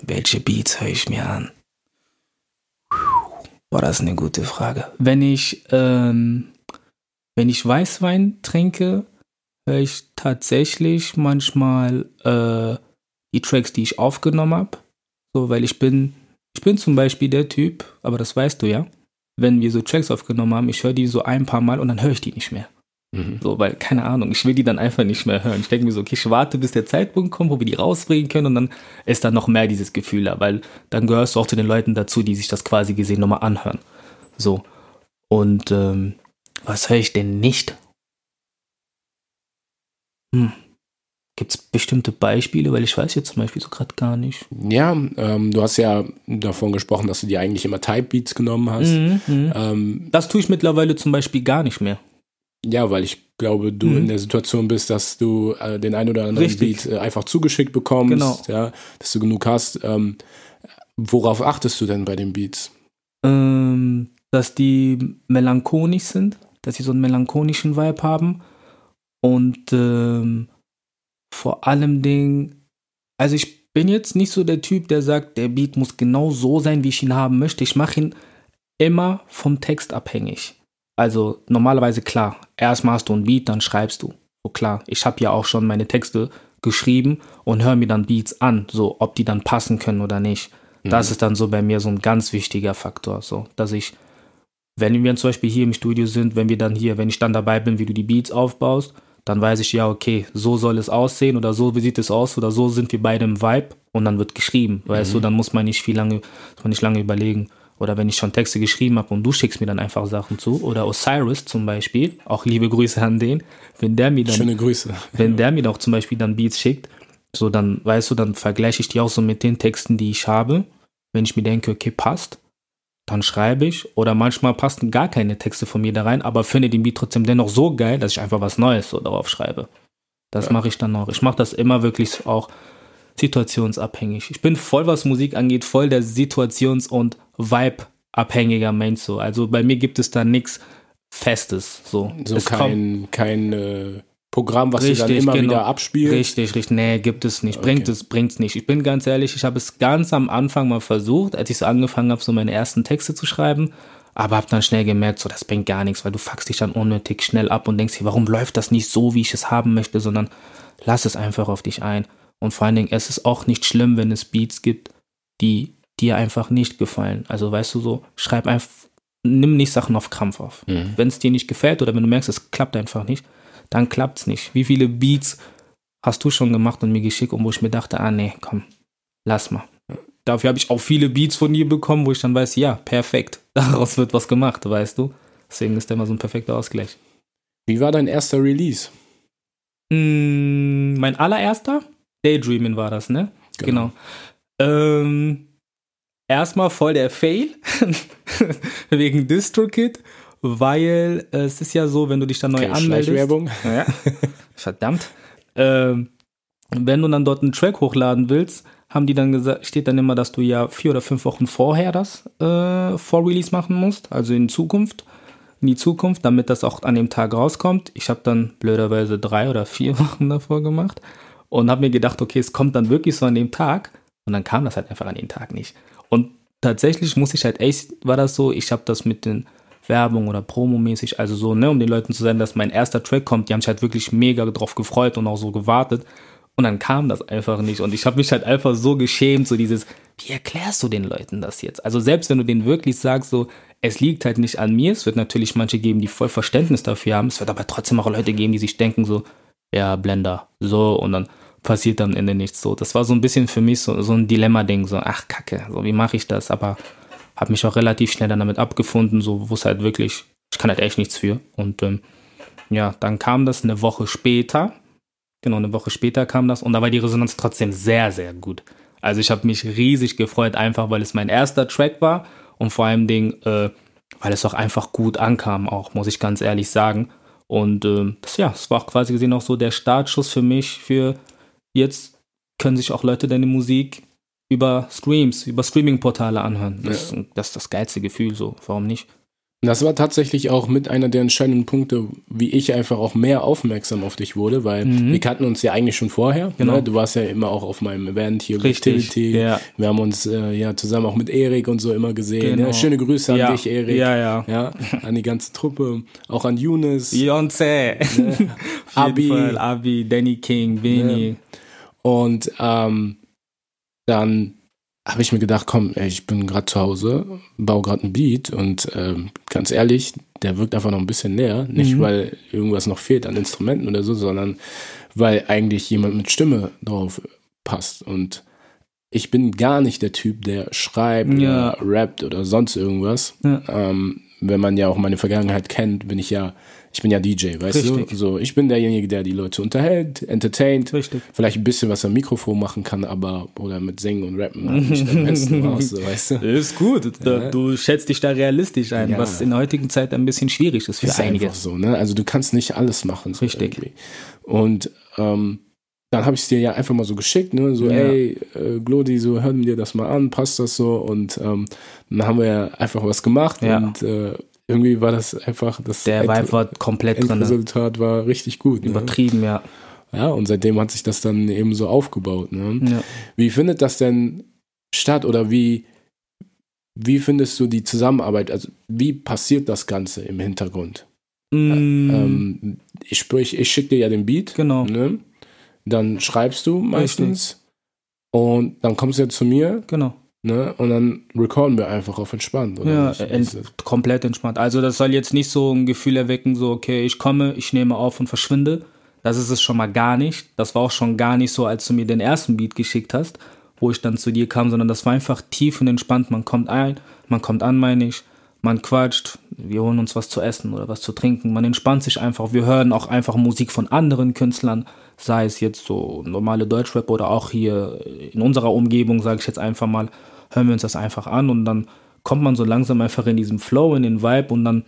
welche Beats höre ich mir an? Boah, das ist eine gute Frage. Wenn ich, ähm, wenn ich Weißwein trinke, höre ich tatsächlich manchmal äh, die Tracks, die ich aufgenommen habe. So, weil ich bin ich bin zum Beispiel der Typ, aber das weißt du ja, wenn wir so Tracks aufgenommen haben, ich höre die so ein paar Mal und dann höre ich die nicht mehr. Mhm. So, weil, keine Ahnung, ich will die dann einfach nicht mehr hören. Ich denke mir so, okay, ich warte, bis der Zeitpunkt kommt, wo wir die rausbringen können und dann ist dann noch mehr dieses Gefühl da, weil dann gehörst du auch zu den Leuten dazu, die sich das quasi gesehen nochmal anhören. So. Und ähm, was höre ich denn nicht? Hm. Gibt es bestimmte Beispiele? Weil ich weiß jetzt zum Beispiel so gerade gar nicht. Ja, ähm, du hast ja davon gesprochen, dass du dir eigentlich immer Type Beats genommen hast. Mhm, mhm, ähm, das tue ich mittlerweile zum Beispiel gar nicht mehr. Ja, weil ich glaube, du mhm. in der Situation bist, dass du äh, den ein oder anderen Richtig. Beat äh, einfach zugeschickt bekommst, genau. ja, dass du genug hast. Ähm, worauf achtest du denn bei den Beats? Ähm, dass die melancholisch sind, dass sie so einen melancholischen Vibe haben und ähm, vor allem Ding, also ich bin jetzt nicht so der Typ, der sagt, der Beat muss genau so sein, wie ich ihn haben möchte. Ich mache ihn immer vom Text abhängig. Also normalerweise klar, erstmal hast du ein Beat, dann schreibst du. So klar, ich habe ja auch schon meine Texte geschrieben und höre mir dann Beats an, so ob die dann passen können oder nicht. Mhm. Das ist dann so bei mir so ein ganz wichtiger Faktor, so dass ich wenn wir zum Beispiel hier im Studio sind, wenn wir dann hier, wenn ich dann dabei bin, wie du die Beats aufbaust, dann weiß ich ja, okay, so soll es aussehen oder so wie sieht es aus oder so sind wir beide im Vibe und dann wird geschrieben, mhm. weißt du, dann muss man nicht viel lange, muss man nicht lange überlegen. Oder wenn ich schon Texte geschrieben habe und du schickst mir dann einfach Sachen zu. Oder Osiris zum Beispiel, auch liebe Grüße an den, wenn der mir dann. Schöne Grüße. Wenn der mir auch zum Beispiel dann Beats schickt, so dann, weißt du, dann vergleiche ich die auch so mit den Texten, die ich habe. Wenn ich mir denke, okay, passt, dann schreibe ich. Oder manchmal passen gar keine Texte von mir da rein, aber finde den Beat trotzdem dennoch so geil, dass ich einfach was Neues so darauf schreibe. Das ja. mache ich dann auch. Ich mache das immer wirklich auch situationsabhängig. Ich bin voll, was Musik angeht, voll der Situations- und Vibe-abhängiger Mensch. So. Also bei mir gibt es da nichts Festes. So, so kein, kein äh, Programm, was richtig, du dann immer genau. wieder abspielst. Richtig, richtig. Nee, gibt es nicht. Bringt okay. es, bringt's nicht. Ich bin ganz ehrlich, ich habe es ganz am Anfang mal versucht, als ich so angefangen habe, so meine ersten Texte zu schreiben. Aber habe dann schnell gemerkt, so das bringt gar nichts, weil du fuckst dich dann unnötig schnell ab und denkst dir, warum läuft das nicht so, wie ich es haben möchte, sondern lass es einfach auf dich ein. Und vor allen Dingen, es ist auch nicht schlimm, wenn es Beats gibt, die dir einfach nicht gefallen. Also weißt du so, schreib einfach, nimm nicht Sachen auf Krampf auf. Mhm. Wenn es dir nicht gefällt oder wenn du merkst, es klappt einfach nicht, dann klappt es nicht. Wie viele Beats hast du schon gemacht und mir geschickt und wo ich mir dachte, ah nee, komm, lass mal. Dafür habe ich auch viele Beats von dir bekommen, wo ich dann weiß, ja, perfekt, daraus wird was gemacht, weißt du. Deswegen ist der immer so ein perfekter Ausgleich. Wie war dein erster Release? Mm, mein allererster? Daydreaming war das, ne? Genau. genau. Ähm, erstmal voll der Fail wegen DistroKid, weil es ist ja so, wenn du dich dann neu Keine anmeldest. Werbung. Ja, verdammt. Ähm, wenn du dann dort einen Track hochladen willst, haben die dann gesagt, steht dann immer, dass du ja vier oder fünf Wochen vorher das äh, Vor-Release machen musst, also in Zukunft, in die Zukunft, damit das auch an dem Tag rauskommt. Ich habe dann blöderweise drei oder vier Wochen davor gemacht und habe mir gedacht, okay, es kommt dann wirklich so an dem Tag und dann kam das halt einfach an den Tag nicht. Und tatsächlich muss ich halt echt, war das so, ich habe das mit den Werbung oder Promo-mäßig, also so, ne, um den Leuten zu sagen, dass mein erster Track kommt, die haben sich halt wirklich mega drauf gefreut und auch so gewartet. Und dann kam das einfach nicht. Und ich habe mich halt einfach so geschämt, so dieses, wie erklärst du den Leuten das jetzt? Also selbst wenn du denen wirklich sagst, so, es liegt halt nicht an mir, es wird natürlich manche geben, die voll Verständnis dafür haben, es wird aber trotzdem auch Leute geben, die sich denken so, ja, Blender, so, und dann passiert am Ende nichts so. Das war so ein bisschen für mich so, so ein Dilemma-Ding, so, ach Kacke, so wie mache ich das? Aber habe mich auch relativ schnell dann damit abgefunden, so wusste halt wirklich, ich kann halt echt nichts für. Und ähm, ja, dann kam das eine Woche später. Genau, eine Woche später kam das und da war die Resonanz trotzdem sehr, sehr gut. Also ich habe mich riesig gefreut, einfach weil es mein erster Track war und vor allem Ding, äh, weil es auch einfach gut ankam, auch muss ich ganz ehrlich sagen. Und äh, das, ja, es war auch quasi gesehen auch so der Startschuss für mich für jetzt können sich auch Leute deine Musik über Streams, über Streaming-Portale anhören. Das, ja. das ist das geilste Gefühl, so. Warum nicht? Das war tatsächlich auch mit einer der entscheidenden Punkte, wie ich einfach auch mehr aufmerksam auf dich wurde, weil mhm. wir kannten uns ja eigentlich schon vorher. Genau. Ne? Du warst ja immer auch auf meinem Event hier Richtig. Ja. Wir haben uns äh, ja zusammen auch mit Erik und so immer gesehen. Genau. Ja, schöne Grüße an ja. dich, Erik. Ja, ja. Ja, an die ganze Truppe, auch an Younes. Beyoncé. Ne? Abi. Abi, Danny King, Beni. Ne? Und ähm, dann habe ich mir gedacht, komm, ey, ich bin gerade zu Hause, baue gerade ein Beat und ähm, ganz ehrlich, der wirkt einfach noch ein bisschen näher. Nicht, mhm. weil irgendwas noch fehlt an Instrumenten oder so, sondern weil eigentlich jemand mit Stimme drauf passt. Und ich bin gar nicht der Typ, der schreibt ja. oder rappt oder sonst irgendwas. Ja. Ähm, wenn man ja auch meine Vergangenheit kennt, bin ich ja ich bin ja DJ, weißt Richtig. du? So, ich bin derjenige, der die Leute unterhält, entertaint, Richtig. vielleicht ein bisschen was am Mikrofon machen kann, aber oder mit Singen und Rappen halt nicht am besten raus, so, weißt du? Ist gut. Ja. Du schätzt dich da realistisch ein, ja. was in der heutigen Zeit ein bisschen schwierig ist für ist einige. Einfach so, ne? Also du kannst nicht alles machen. So Richtig. Irgendwie. Und ähm, dann habe ich es dir ja einfach mal so geschickt, ne? So, ja. ey, äh, Glodi, so hör dir das mal an, passt das so? Und ähm, dann haben wir ja einfach was gemacht ja. und äh, irgendwie war das einfach das Der Vibe war komplett drin. Das Resultat war richtig gut. Ne? Übertrieben, ja. Ja, und seitdem hat sich das dann eben so aufgebaut. Ne? Ja. Wie findet das denn statt oder wie, wie findest du die Zusammenarbeit? Also, wie passiert das Ganze im Hintergrund? Mm. Ähm, ich sprich, ich schicke dir ja den Beat. Genau. Ne? Dann schreibst du meistens. Richtig. Und dann kommst du ja zu mir. Genau Ne? Und dann recorden wir einfach auf entspannt. Oder ja, ent komplett entspannt. Also das soll jetzt nicht so ein Gefühl erwecken, so, okay, ich komme, ich nehme auf und verschwinde. Das ist es schon mal gar nicht. Das war auch schon gar nicht so, als du mir den ersten Beat geschickt hast, wo ich dann zu dir kam, sondern das war einfach tief und entspannt. Man kommt ein, man kommt an, meine ich, man quatscht, wir holen uns was zu essen oder was zu trinken, man entspannt sich einfach. Wir hören auch einfach Musik von anderen Künstlern, sei es jetzt so normale Deutschrap oder auch hier in unserer Umgebung, sage ich jetzt einfach mal, hören wir uns das einfach an und dann kommt man so langsam einfach in diesem Flow, in den Vibe und dann,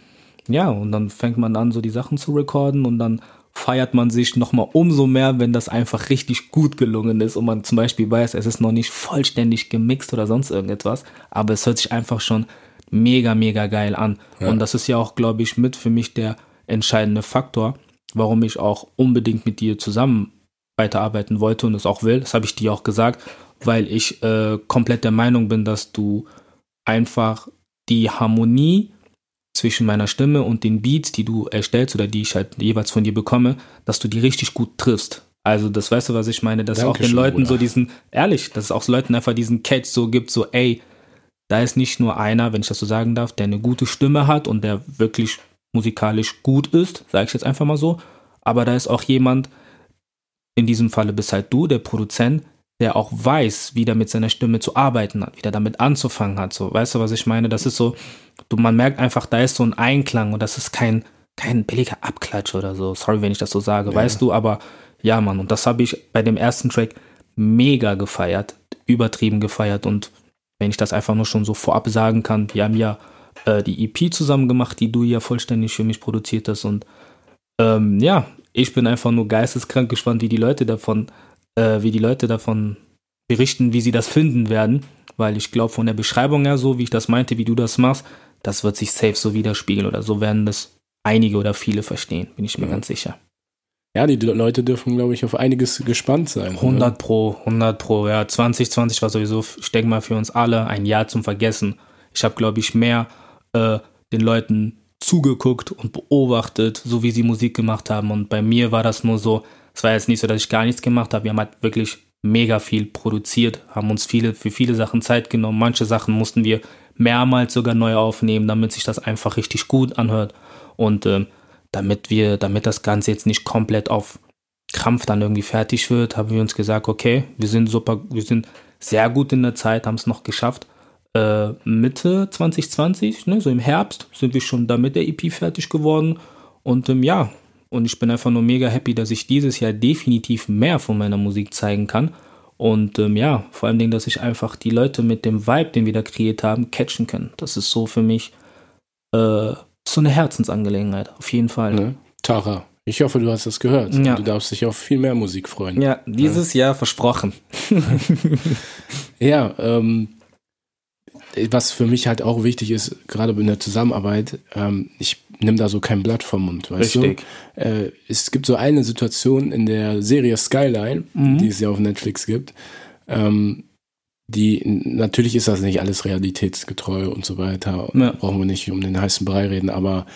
ja, und dann fängt man an, so die Sachen zu recorden und dann feiert man sich nochmal umso mehr, wenn das einfach richtig gut gelungen ist und man zum Beispiel weiß, es ist noch nicht vollständig gemixt oder sonst irgendetwas, aber es hört sich einfach schon mega, mega geil an. Ja. Und das ist ja auch, glaube ich, mit für mich der entscheidende Faktor, warum ich auch unbedingt mit dir zusammen weiterarbeiten wollte und es auch will. Das habe ich dir auch gesagt, weil ich äh, komplett der Meinung bin, dass du einfach die Harmonie zwischen meiner Stimme und den Beats, die du erstellst oder die ich halt jeweils von dir bekomme, dass du die richtig gut triffst. Also das weißt du, was ich meine, dass Dankeschön, auch den Leuten Bruder. so diesen, ehrlich, dass es auch Leuten einfach diesen Catch so gibt, so ey, da ist nicht nur einer, wenn ich das so sagen darf, der eine gute Stimme hat und der wirklich musikalisch gut ist, sage ich jetzt einfach mal so, aber da ist auch jemand, in diesem Falle bist halt du, der Produzent, der auch weiß, wie der mit seiner Stimme zu arbeiten hat, wie der damit anzufangen hat. So, weißt du, was ich meine? Das ist so, du, man merkt einfach, da ist so ein Einklang und das ist kein, kein billiger Abklatsch oder so. Sorry, wenn ich das so sage, ja. weißt du, aber ja, Mann, und das habe ich bei dem ersten Track mega gefeiert, übertrieben gefeiert und wenn ich das einfach nur schon so vorab sagen kann, wir haben ja äh, die EP zusammen gemacht, die du ja vollständig für mich produziert hast und ähm, ja, ich bin einfach nur geisteskrank gespannt, wie die Leute davon äh, wie die Leute davon berichten, wie sie das finden werden, weil ich glaube, von der Beschreibung her, so wie ich das meinte, wie du das machst, das wird sich safe so widerspiegeln oder so werden das einige oder viele verstehen, bin ich mir ja. ganz sicher. Ja, die Leute dürfen, glaube ich, auf einiges gespannt sein. 100 oder? pro, 100 pro. Ja, 2020 war sowieso, ich denke mal, für uns alle ein Jahr zum Vergessen. Ich habe, glaube ich, mehr äh, den Leuten zugeguckt und beobachtet, so wie sie Musik gemacht haben. Und bei mir war das nur so, es war jetzt nicht so, dass ich gar nichts gemacht habe. Wir haben halt wirklich mega viel produziert, haben uns viele, für viele Sachen Zeit genommen. Manche Sachen mussten wir mehrmals sogar neu aufnehmen, damit sich das einfach richtig gut anhört. Und äh, damit wir, damit das Ganze jetzt nicht komplett auf Krampf dann irgendwie fertig wird, haben wir uns gesagt, okay, wir sind super, wir sind sehr gut in der Zeit, haben es noch geschafft. Äh, Mitte 2020, ne, so im Herbst, sind wir schon da mit der EP fertig geworden. Und ähm, ja, und ich bin einfach nur mega happy, dass ich dieses Jahr definitiv mehr von meiner Musik zeigen kann. Und ähm, ja, vor allem, dass ich einfach die Leute mit dem Vibe, den wir da kreiert haben, catchen kann. Das ist so für mich äh, so eine Herzensangelegenheit, auf jeden Fall. Ne? Tara, ich hoffe, du hast das gehört. Ja. Du darfst dich auf viel mehr Musik freuen. Ja, dieses ja. Jahr versprochen. ja, ähm, was für mich halt auch wichtig ist, gerade in der Zusammenarbeit, ähm, ich nehme da so kein Blatt vom Mund, weißt Richtig. du? Äh, es gibt so eine Situation in der Serie Skyline, mhm. die es ja auf Netflix gibt, ähm, die, natürlich ist das nicht alles realitätsgetreu und so weiter, ja. brauchen wir nicht um den heißen Brei reden, aber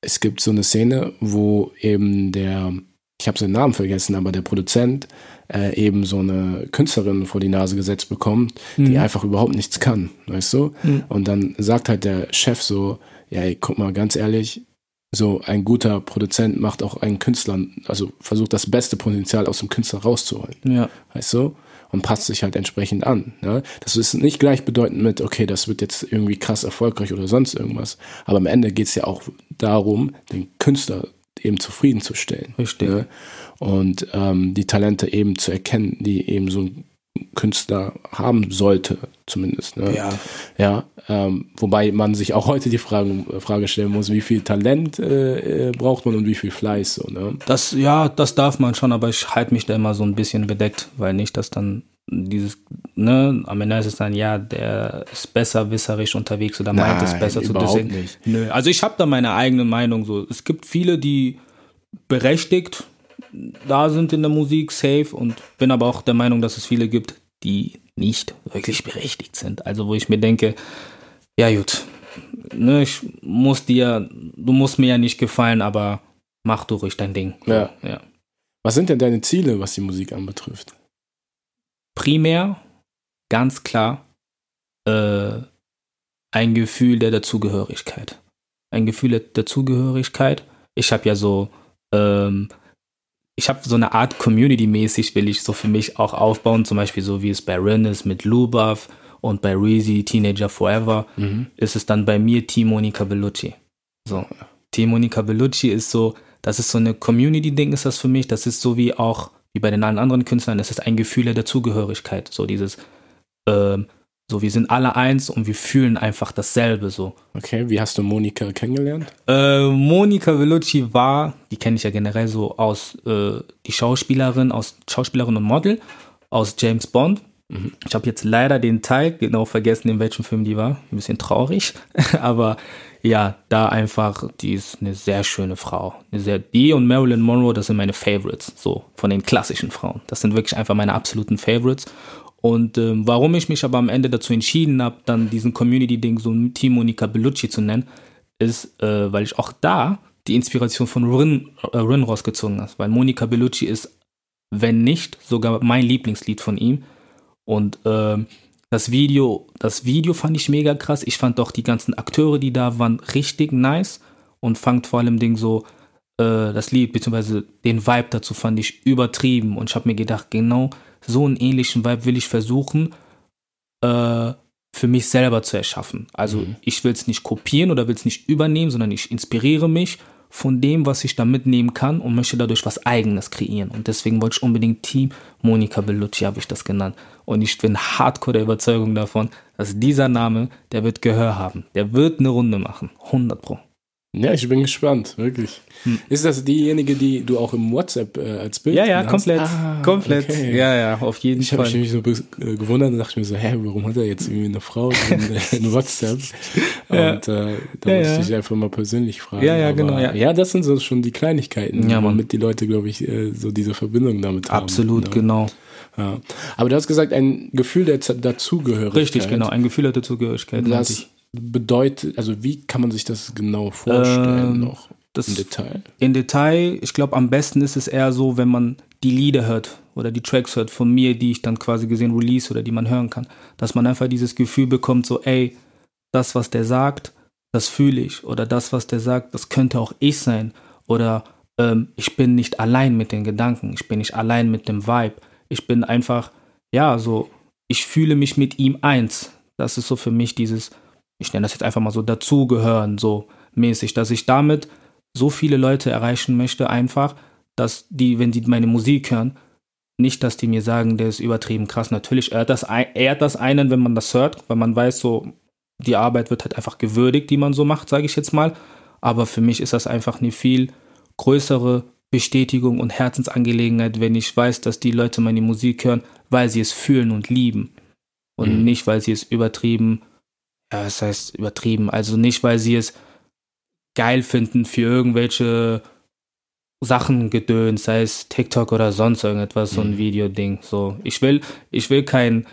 es gibt so eine Szene, wo eben der, ich habe seinen Namen vergessen, aber der Produzent äh, eben so eine Künstlerin vor die Nase gesetzt bekommt, mhm. die einfach überhaupt nichts kann, weißt du? Mhm. Und dann sagt halt der Chef so, ja, ey, guck mal, ganz ehrlich, so ein guter Produzent macht auch einen Künstler, also versucht das beste Potenzial aus dem Künstler rauszuholen. Ja. Weißt du? Und passt sich halt entsprechend an. Ne? Das ist nicht gleichbedeutend mit, okay, das wird jetzt irgendwie krass erfolgreich oder sonst irgendwas. Aber am Ende geht es ja auch darum, den Künstler eben zufriedenzustellen. Richtig. Ne? Und ähm, die Talente eben zu erkennen, die eben so ein Künstler haben sollte, zumindest. Ne? Ja. Ja. Ähm, wobei man sich auch heute die Frage, Frage stellen muss, wie viel Talent äh, äh, braucht man und wie viel Fleiß. So, ne? Das, ja, das darf man schon, aber ich halte mich da immer so ein bisschen bedeckt, weil nicht, dass dann dieses, ne, am Ende ist es dann, ja, der ist besser wisserisch unterwegs oder meint es besser zu deswegen. Nicht. Nö, also ich habe da meine eigene Meinung so. Es gibt viele, die berechtigt da sind in der Musik safe und bin aber auch der Meinung, dass es viele gibt, die nicht wirklich berechtigt sind. Also wo ich mir denke, ja gut, ne, ich muss dir, du musst mir ja nicht gefallen, aber mach du ruhig dein Ding. Ja. ja. Was sind denn deine Ziele, was die Musik anbetrifft? Primär, ganz klar, äh, ein Gefühl der Dazugehörigkeit. Ein Gefühl der Dazugehörigkeit. Ich habe ja so, ähm, ich habe so eine Art Community-mäßig, will ich so für mich auch aufbauen, zum Beispiel so wie es bei Ren ist mit Lubov und bei Reezy, Teenager Forever, mhm. ist es dann bei mir Team Monica Bellucci. So. Team Monica Bellucci ist so, das ist so eine Community-Ding, ist das für mich. Das ist so wie auch, wie bei den allen anderen Künstlern, das ist ein Gefühl der Dazugehörigkeit. So dieses, ähm, so, wir sind alle eins und wir fühlen einfach dasselbe so. Okay, wie hast du Monika kennengelernt? Äh, Monika Bellucci war, die kenne ich ja generell so aus, äh, die Schauspielerin, aus Schauspielerin und Model aus James Bond. Mhm. Ich habe jetzt leider den Teil genau vergessen, in welchem Film die war. Ein bisschen traurig. Aber ja, da einfach, die ist eine sehr schöne Frau. Eine sehr, die und Marilyn Monroe, das sind meine Favorites, so von den klassischen Frauen. Das sind wirklich einfach meine absoluten Favorites. Und ähm, warum ich mich aber am Ende dazu entschieden habe, dann diesen Community-Ding so Team Monica Bellucci zu nennen, ist, äh, weil ich auch da die Inspiration von Rin, äh, Rin rausgezogen habe. Weil Monica Bellucci ist, wenn nicht, sogar mein Lieblingslied von ihm. Und ähm, das Video, das Video fand ich mega krass. Ich fand doch die ganzen Akteure, die da waren, richtig nice und fangt vor allem Ding so äh, das Lied beziehungsweise den Vibe dazu fand ich übertrieben und ich habe mir gedacht, genau so einen ähnlichen Vibe will ich versuchen äh, für mich selber zu erschaffen. Also mhm. ich will es nicht kopieren oder will es nicht übernehmen, sondern ich inspiriere mich von dem, was ich da mitnehmen kann und möchte dadurch was Eigenes kreieren. Und deswegen wollte ich unbedingt Team Monika Bellucci, habe ich das genannt. Und ich bin hardcore der Überzeugung davon, dass dieser Name, der wird Gehör haben. Der wird eine Runde machen. 100 Pro. Ja, ich bin gespannt, wirklich. Hm. Ist das diejenige, die du auch im WhatsApp äh, als Bild Ja, ja, hast? komplett. Ah, komplett. Okay. Ja, ja, auf jeden ich Fall. Ich habe mich so äh, gewundert und dachte mir so, hä, warum hat er jetzt irgendwie eine Frau in, in WhatsApp? ja. Und äh, da ja, musste ja. ich einfach mal persönlich fragen. Ja, ja, Aber, genau. Ja. ja, das sind so schon die Kleinigkeiten, ja, damit die Leute, glaube ich, äh, so diese Verbindung damit haben. Absolut, ne? genau. Ja. Aber du hast gesagt, ein Gefühl der Dazugehörigkeit. Richtig, genau, ein Gefühl der Dazugehörigkeit. Das bedeutet, also wie kann man sich das genau vorstellen ähm, noch im Detail? In Detail, ich glaube, am besten ist es eher so, wenn man die Lieder hört oder die Tracks hört von mir, die ich dann quasi gesehen release oder die man hören kann, dass man einfach dieses Gefühl bekommt, so, ey, das, was der sagt, das fühle ich. Oder das, was der sagt, das könnte auch ich sein. Oder ähm, ich bin nicht allein mit den Gedanken, ich bin nicht allein mit dem Vibe, ich bin einfach, ja, so, ich fühle mich mit ihm eins. Das ist so für mich dieses, ich nenne das jetzt einfach mal so, dazugehören, so mäßig, dass ich damit so viele Leute erreichen möchte, einfach, dass die, wenn die meine Musik hören, nicht, dass die mir sagen, der ist übertrieben krass. Natürlich ehrt das, ehrt das einen, wenn man das hört, weil man weiß, so, die Arbeit wird halt einfach gewürdigt, die man so macht, sage ich jetzt mal. Aber für mich ist das einfach eine viel größere Bestätigung und Herzensangelegenheit, wenn ich weiß, dass die Leute meine Musik hören, weil sie es fühlen und lieben. Und mhm. nicht, weil sie es übertrieben ja, das heißt übertrieben. Also nicht, weil sie es geil finden für irgendwelche Sachen gedöns, sei es TikTok oder sonst irgendetwas, so ein mhm. Videoding. So, ich will, ich will kein,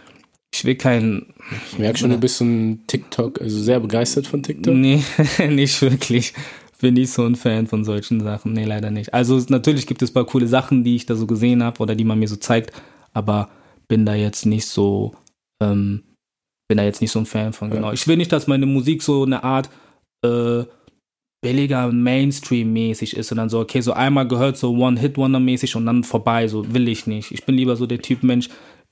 ich will kein. Ich merke schon, du bist so ein TikTok, also sehr begeistert von TikTok. Nee, nicht wirklich. Bin nicht so ein Fan von solchen Sachen. Nee, leider nicht. Also natürlich gibt es ein paar coole Sachen, die ich da so gesehen habe oder die man mir so zeigt, aber bin da jetzt nicht so ähm, bin da jetzt nicht so ein Fan von, genau. Ich will nicht, dass meine Musik so eine Art äh, billiger Mainstream-mäßig ist und dann so, okay, so einmal gehört so One-Hit-Wonder-mäßig und dann vorbei, so will ich nicht. Ich bin lieber so der Typ Mensch,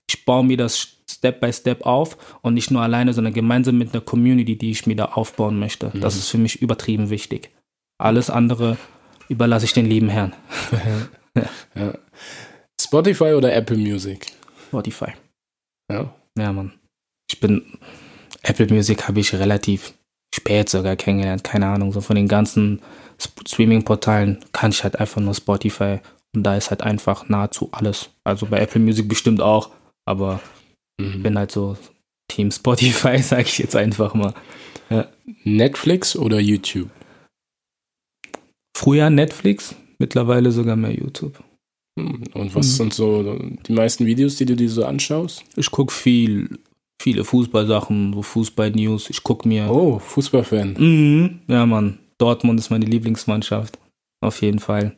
ich baue mir das Step by Step auf und nicht nur alleine, sondern gemeinsam mit einer Community, die ich mir da aufbauen möchte. Mhm. Das ist für mich übertrieben wichtig. Alles andere überlasse ich den lieben Herrn. ja. Ja. Spotify oder Apple Music? Spotify. Ja. Ja, Mann ich bin, Apple Music habe ich relativ spät sogar kennengelernt, keine Ahnung, so von den ganzen Streaming-Portalen kann ich halt einfach nur Spotify und da ist halt einfach nahezu alles. Also bei Apple Music bestimmt auch, aber mhm. ich bin halt so Team Spotify, sage ich jetzt einfach mal. Ja. Netflix oder YouTube? Früher Netflix, mittlerweile sogar mehr YouTube. Hm, und was mhm. sind so die meisten Videos, die du dir so anschaust? Ich gucke viel viele Fußballsachen, so Fußball-News. Ich gucke mir. Oh, Fußballfan. Mhm. Ja, Mann. Dortmund ist meine Lieblingsmannschaft. Auf jeden Fall.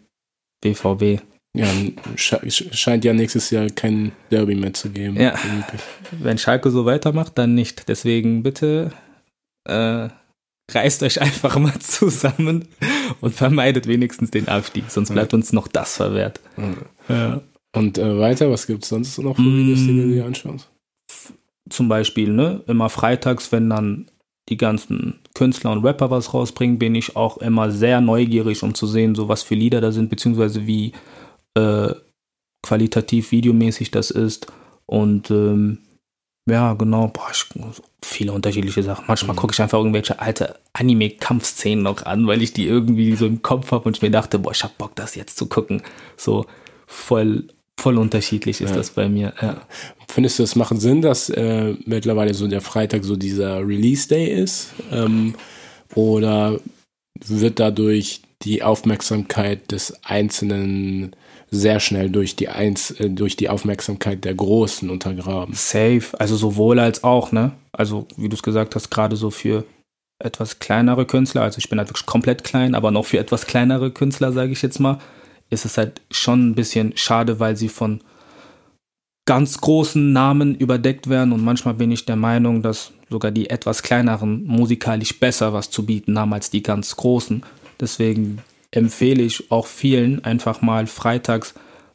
BVB. Ja, scheint ja nächstes Jahr kein Derby mehr zu geben. Ja. Wenn Schalke so weitermacht, dann nicht. Deswegen bitte äh, reißt euch einfach mal zusammen und vermeidet wenigstens den Abstieg, sonst bleibt uns noch das verwehrt. Ja. Und äh, weiter, was gibt es sonst noch für Videos, die du dir anschaust? Zum Beispiel, ne, immer freitags, wenn dann die ganzen Künstler und Rapper was rausbringen, bin ich auch immer sehr neugierig, um zu sehen, so was für Lieder da sind, beziehungsweise wie äh, qualitativ videomäßig das ist. Und ähm, ja, genau, boah, ich, viele unterschiedliche Sachen. Manchmal mhm. gucke ich einfach irgendwelche alte Anime-Kampfszenen noch an, weil ich die irgendwie so im Kopf habe und ich mir dachte, boah, ich hab Bock, das jetzt zu gucken. So voll, voll unterschiedlich ist ja. das bei mir. Ja. Findest du, es macht Sinn, dass äh, mittlerweile so der Freitag so dieser Release-Day ist? Ähm, oder wird dadurch die Aufmerksamkeit des Einzelnen sehr schnell durch die, Eins, äh, durch die Aufmerksamkeit der Großen untergraben. Safe, also sowohl als auch, ne? Also, wie du es gesagt hast, gerade so für etwas kleinere Künstler, also ich bin halt wirklich komplett klein, aber noch für etwas kleinere Künstler, sage ich jetzt mal, ist es halt schon ein bisschen schade, weil sie von ganz großen Namen überdeckt werden und manchmal bin ich der Meinung, dass sogar die etwas kleineren musikalisch besser was zu bieten haben als die ganz großen. Deswegen empfehle ich auch vielen, einfach mal freitags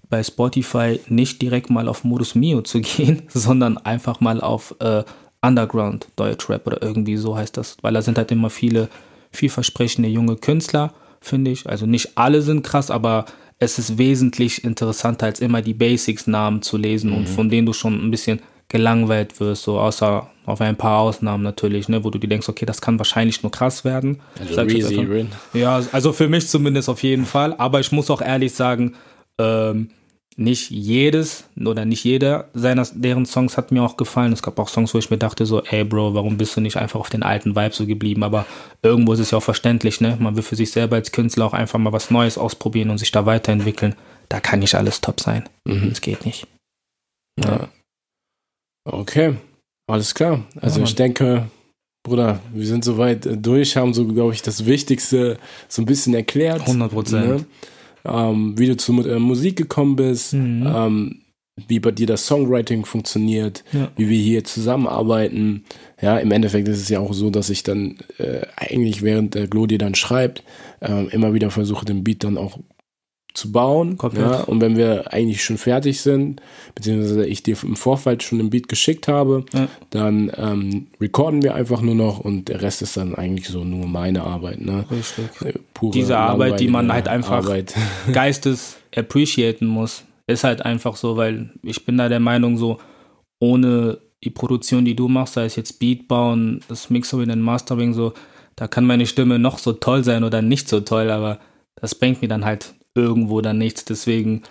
bei Spotify nicht direkt mal auf Modus Mio zu gehen, sondern einfach mal auf äh, Underground Deutschrap oder irgendwie so heißt das, weil da sind halt immer viele vielversprechende junge Künstler, finde ich. Also nicht alle sind krass, aber es ist wesentlich interessanter als immer die Basics-Namen zu lesen mhm. und von denen du schon ein bisschen gelangweilt wirst, so außer auf ein paar Ausnahmen natürlich, ne, wo du dir denkst, okay, das kann wahrscheinlich nur krass werden. Also Reezy. Ja, also für mich zumindest auf jeden Fall. Aber ich muss auch ehrlich sagen, ähm, nicht jedes oder nicht jeder seiner deren Songs hat mir auch gefallen. Es gab auch Songs, wo ich mir dachte so, ey Bro, warum bist du nicht einfach auf den alten Vibe so geblieben? Aber irgendwo ist es ja auch verständlich, ne? Man will für sich selber als Künstler auch einfach mal was Neues ausprobieren und sich da weiterentwickeln. Da kann nicht alles top sein. Mhm. Das geht nicht. Ja. Okay, alles klar. Also ja, ich denke, Bruder, wir sind soweit äh, durch, haben so, glaube ich, das Wichtigste so ein bisschen erklärt. 100 Prozent. Ne? Ähm, wie du zu äh, Musik gekommen bist, mhm. ähm, wie bei dir das Songwriting funktioniert, ja. wie wir hier zusammenarbeiten. Ja, im Endeffekt ist es ja auch so, dass ich dann äh, eigentlich während der Glodie dann schreibt, äh, immer wieder versuche, den Beat dann auch zu bauen. Ja, und wenn wir eigentlich schon fertig sind, beziehungsweise ich dir im Vorfeld schon den Beat geschickt habe, ja. dann ähm, recorden wir einfach nur noch und der Rest ist dann eigentlich so nur meine Arbeit. Ne? Richtig. Äh, pure Diese Arbeit, die man halt einfach geistes appreciaten muss, ist halt einfach so, weil ich bin da der Meinung so, ohne die Produktion, die du machst, sei es jetzt Beat bauen, das Mixering und Mastering, so, da kann meine Stimme noch so toll sein oder nicht so toll, aber das bringt mir dann halt irgendwo dann nichts. Deswegen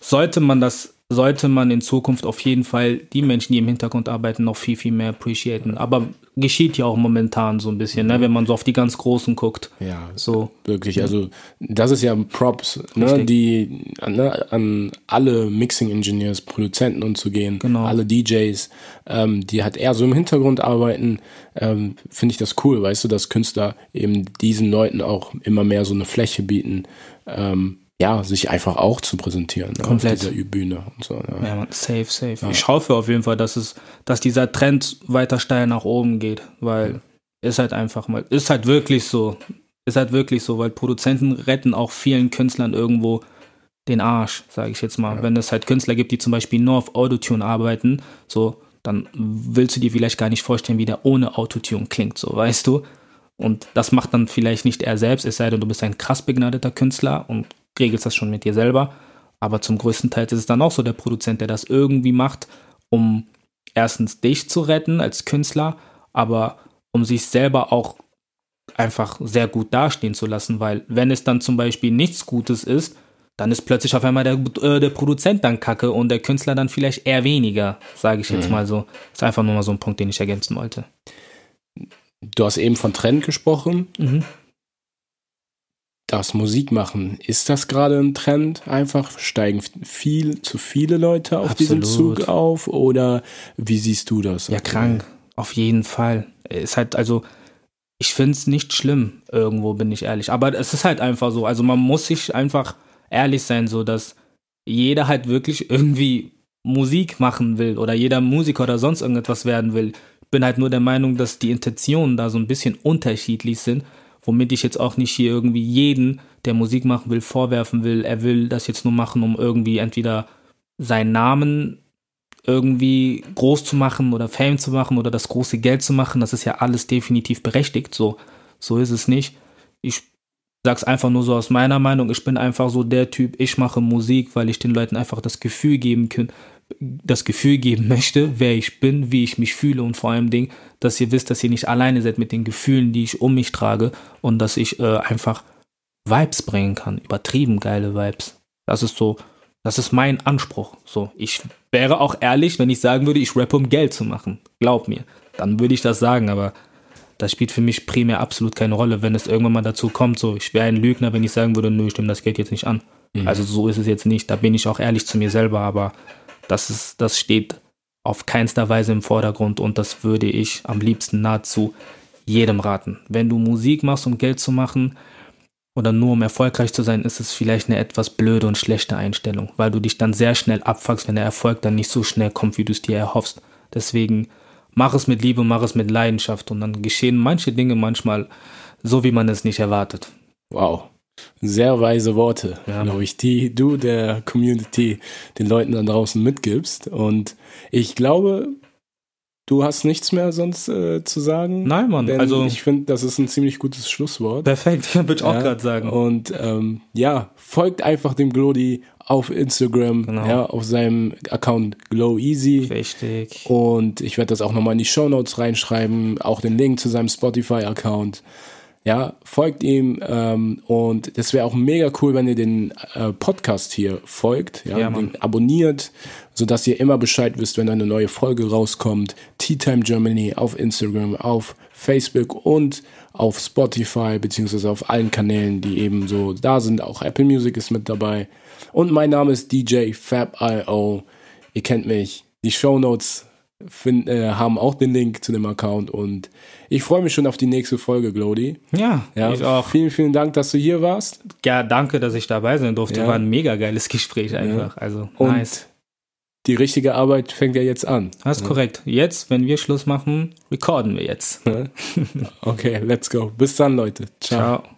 sollte man das sollte man in Zukunft auf jeden Fall die Menschen, die im Hintergrund arbeiten, noch viel, viel mehr appreciaten. Aber geschieht ja auch momentan so ein bisschen, ne? wenn man so auf die ganz Großen guckt. Ja, so. Wirklich. Also, das ist ja Props, ne? die ne? an alle Mixing-Engineers, Produzenten und zu gehen, genau. alle DJs, ähm, die halt eher so im Hintergrund arbeiten, ähm, finde ich das cool, weißt du, dass Künstler eben diesen Leuten auch immer mehr so eine Fläche bieten. Ähm, ja, sich einfach auch zu präsentieren ne, Komplett. auf dieser Bühne und so. Ja, ja man, safe, safe. Ja. Ich hoffe auf jeden Fall, dass es, dass dieser Trend weiter steil nach oben geht, weil ja. ist halt einfach mal, ist halt wirklich so, ist halt wirklich so, weil Produzenten retten auch vielen Künstlern irgendwo den Arsch, sage ich jetzt mal. Wenn es halt Künstler gibt, die zum Beispiel nur auf Autotune arbeiten, so, dann willst du dir vielleicht gar nicht vorstellen, wie der ohne Autotune klingt, so, weißt du? Und das macht dann vielleicht nicht er selbst, es sei denn, du bist ein krass begnadeter Künstler und regelst das schon mit dir selber. Aber zum größten Teil ist es dann auch so der Produzent, der das irgendwie macht, um erstens dich zu retten als Künstler, aber um sich selber auch einfach sehr gut dastehen zu lassen, weil wenn es dann zum Beispiel nichts Gutes ist, dann ist plötzlich auf einmal der, äh, der Produzent dann kacke und der Künstler dann vielleicht eher weniger, sage ich jetzt mhm. mal so. Das ist einfach nur mal so ein Punkt, den ich ergänzen wollte. Du hast eben von Trend gesprochen. Mhm das Musik machen, ist das gerade ein Trend? Einfach steigen viel zu viele Leute auf Absolut. diesen Zug auf oder wie siehst du das? Ja, krank, auf jeden Fall. Ist halt also ich finde es nicht schlimm, irgendwo bin ich ehrlich, aber es ist halt einfach so, also man muss sich einfach ehrlich sein, so dass jeder halt wirklich irgendwie Musik machen will oder jeder Musiker oder sonst irgendetwas werden will. Ich bin halt nur der Meinung, dass die Intentionen da so ein bisschen unterschiedlich sind, womit ich jetzt auch nicht hier irgendwie jeden, der Musik machen will, vorwerfen will, er will das jetzt nur machen, um irgendwie entweder seinen Namen irgendwie groß zu machen oder Fame zu machen oder das große Geld zu machen. Das ist ja alles definitiv berechtigt. So, so ist es nicht. Ich sag's einfach nur so aus meiner Meinung. Ich bin einfach so der Typ, ich mache Musik, weil ich den Leuten einfach das Gefühl geben kann, das Gefühl geben möchte, wer ich bin, wie ich mich fühle und vor allem Ding, dass ihr wisst, dass ihr nicht alleine seid mit den Gefühlen, die ich um mich trage und dass ich äh, einfach Vibes bringen kann, übertrieben geile Vibes. Das ist so, das ist mein Anspruch. So, ich wäre auch ehrlich, wenn ich sagen würde, ich rappe, um Geld zu machen. Glaub mir. Dann würde ich das sagen, aber das spielt für mich primär absolut keine Rolle, wenn es irgendwann mal dazu kommt. So, ich wäre ein Lügner, wenn ich sagen würde, nö, ich nehme das Geld jetzt nicht an. Mhm. Also so ist es jetzt nicht. Da bin ich auch ehrlich zu mir selber, aber das ist, das steht auf keinster Weise im Vordergrund und das würde ich am liebsten nahezu jedem raten. Wenn du Musik machst, um Geld zu machen, oder nur um erfolgreich zu sein, ist es vielleicht eine etwas blöde und schlechte Einstellung, weil du dich dann sehr schnell abfuckst, wenn der Erfolg dann nicht so schnell kommt, wie du es dir erhoffst. Deswegen mach es mit Liebe, mach es mit Leidenschaft und dann geschehen manche Dinge manchmal so, wie man es nicht erwartet. Wow. Sehr weise Worte, ja. glaube ich, die du der Community, den Leuten da draußen mitgibst. Und ich glaube, Du hast nichts mehr sonst äh, zu sagen? Nein, Mann. also ich finde, das ist ein ziemlich gutes Schlusswort. Perfekt, würde ich auch ja, gerade sagen. Und ähm, ja, folgt einfach dem Glody auf Instagram, genau. ja, auf seinem Account Glow Easy. Richtig. Und ich werde das auch nochmal in die Show Notes reinschreiben, auch den Link zu seinem Spotify-Account. Ja, folgt ihm ähm, und das wäre auch mega cool, wenn ihr den äh, Podcast hier folgt, ja, ja den abonniert, sodass ihr immer Bescheid wisst, wenn eine neue Folge rauskommt. Tea Time Germany auf Instagram, auf Facebook und auf Spotify, beziehungsweise auf allen Kanälen, die eben so da sind. Auch Apple Music ist mit dabei. Und mein Name ist DJ Fab.io. Ihr kennt mich. Die Show Notes find, äh, haben auch den Link zu dem Account und ich freue mich schon auf die nächste Folge, Glody. Ja, ja, ich auch. Vielen, vielen Dank, dass du hier warst. Ja, danke, dass ich dabei sein durfte. Ja. War ein mega geiles Gespräch einfach. Ja. Also, und nice. Die richtige Arbeit fängt ja jetzt an. Das ist korrekt. Jetzt, wenn wir Schluss machen, recorden wir jetzt. okay, let's go. Bis dann, Leute. Ciao. Ciao.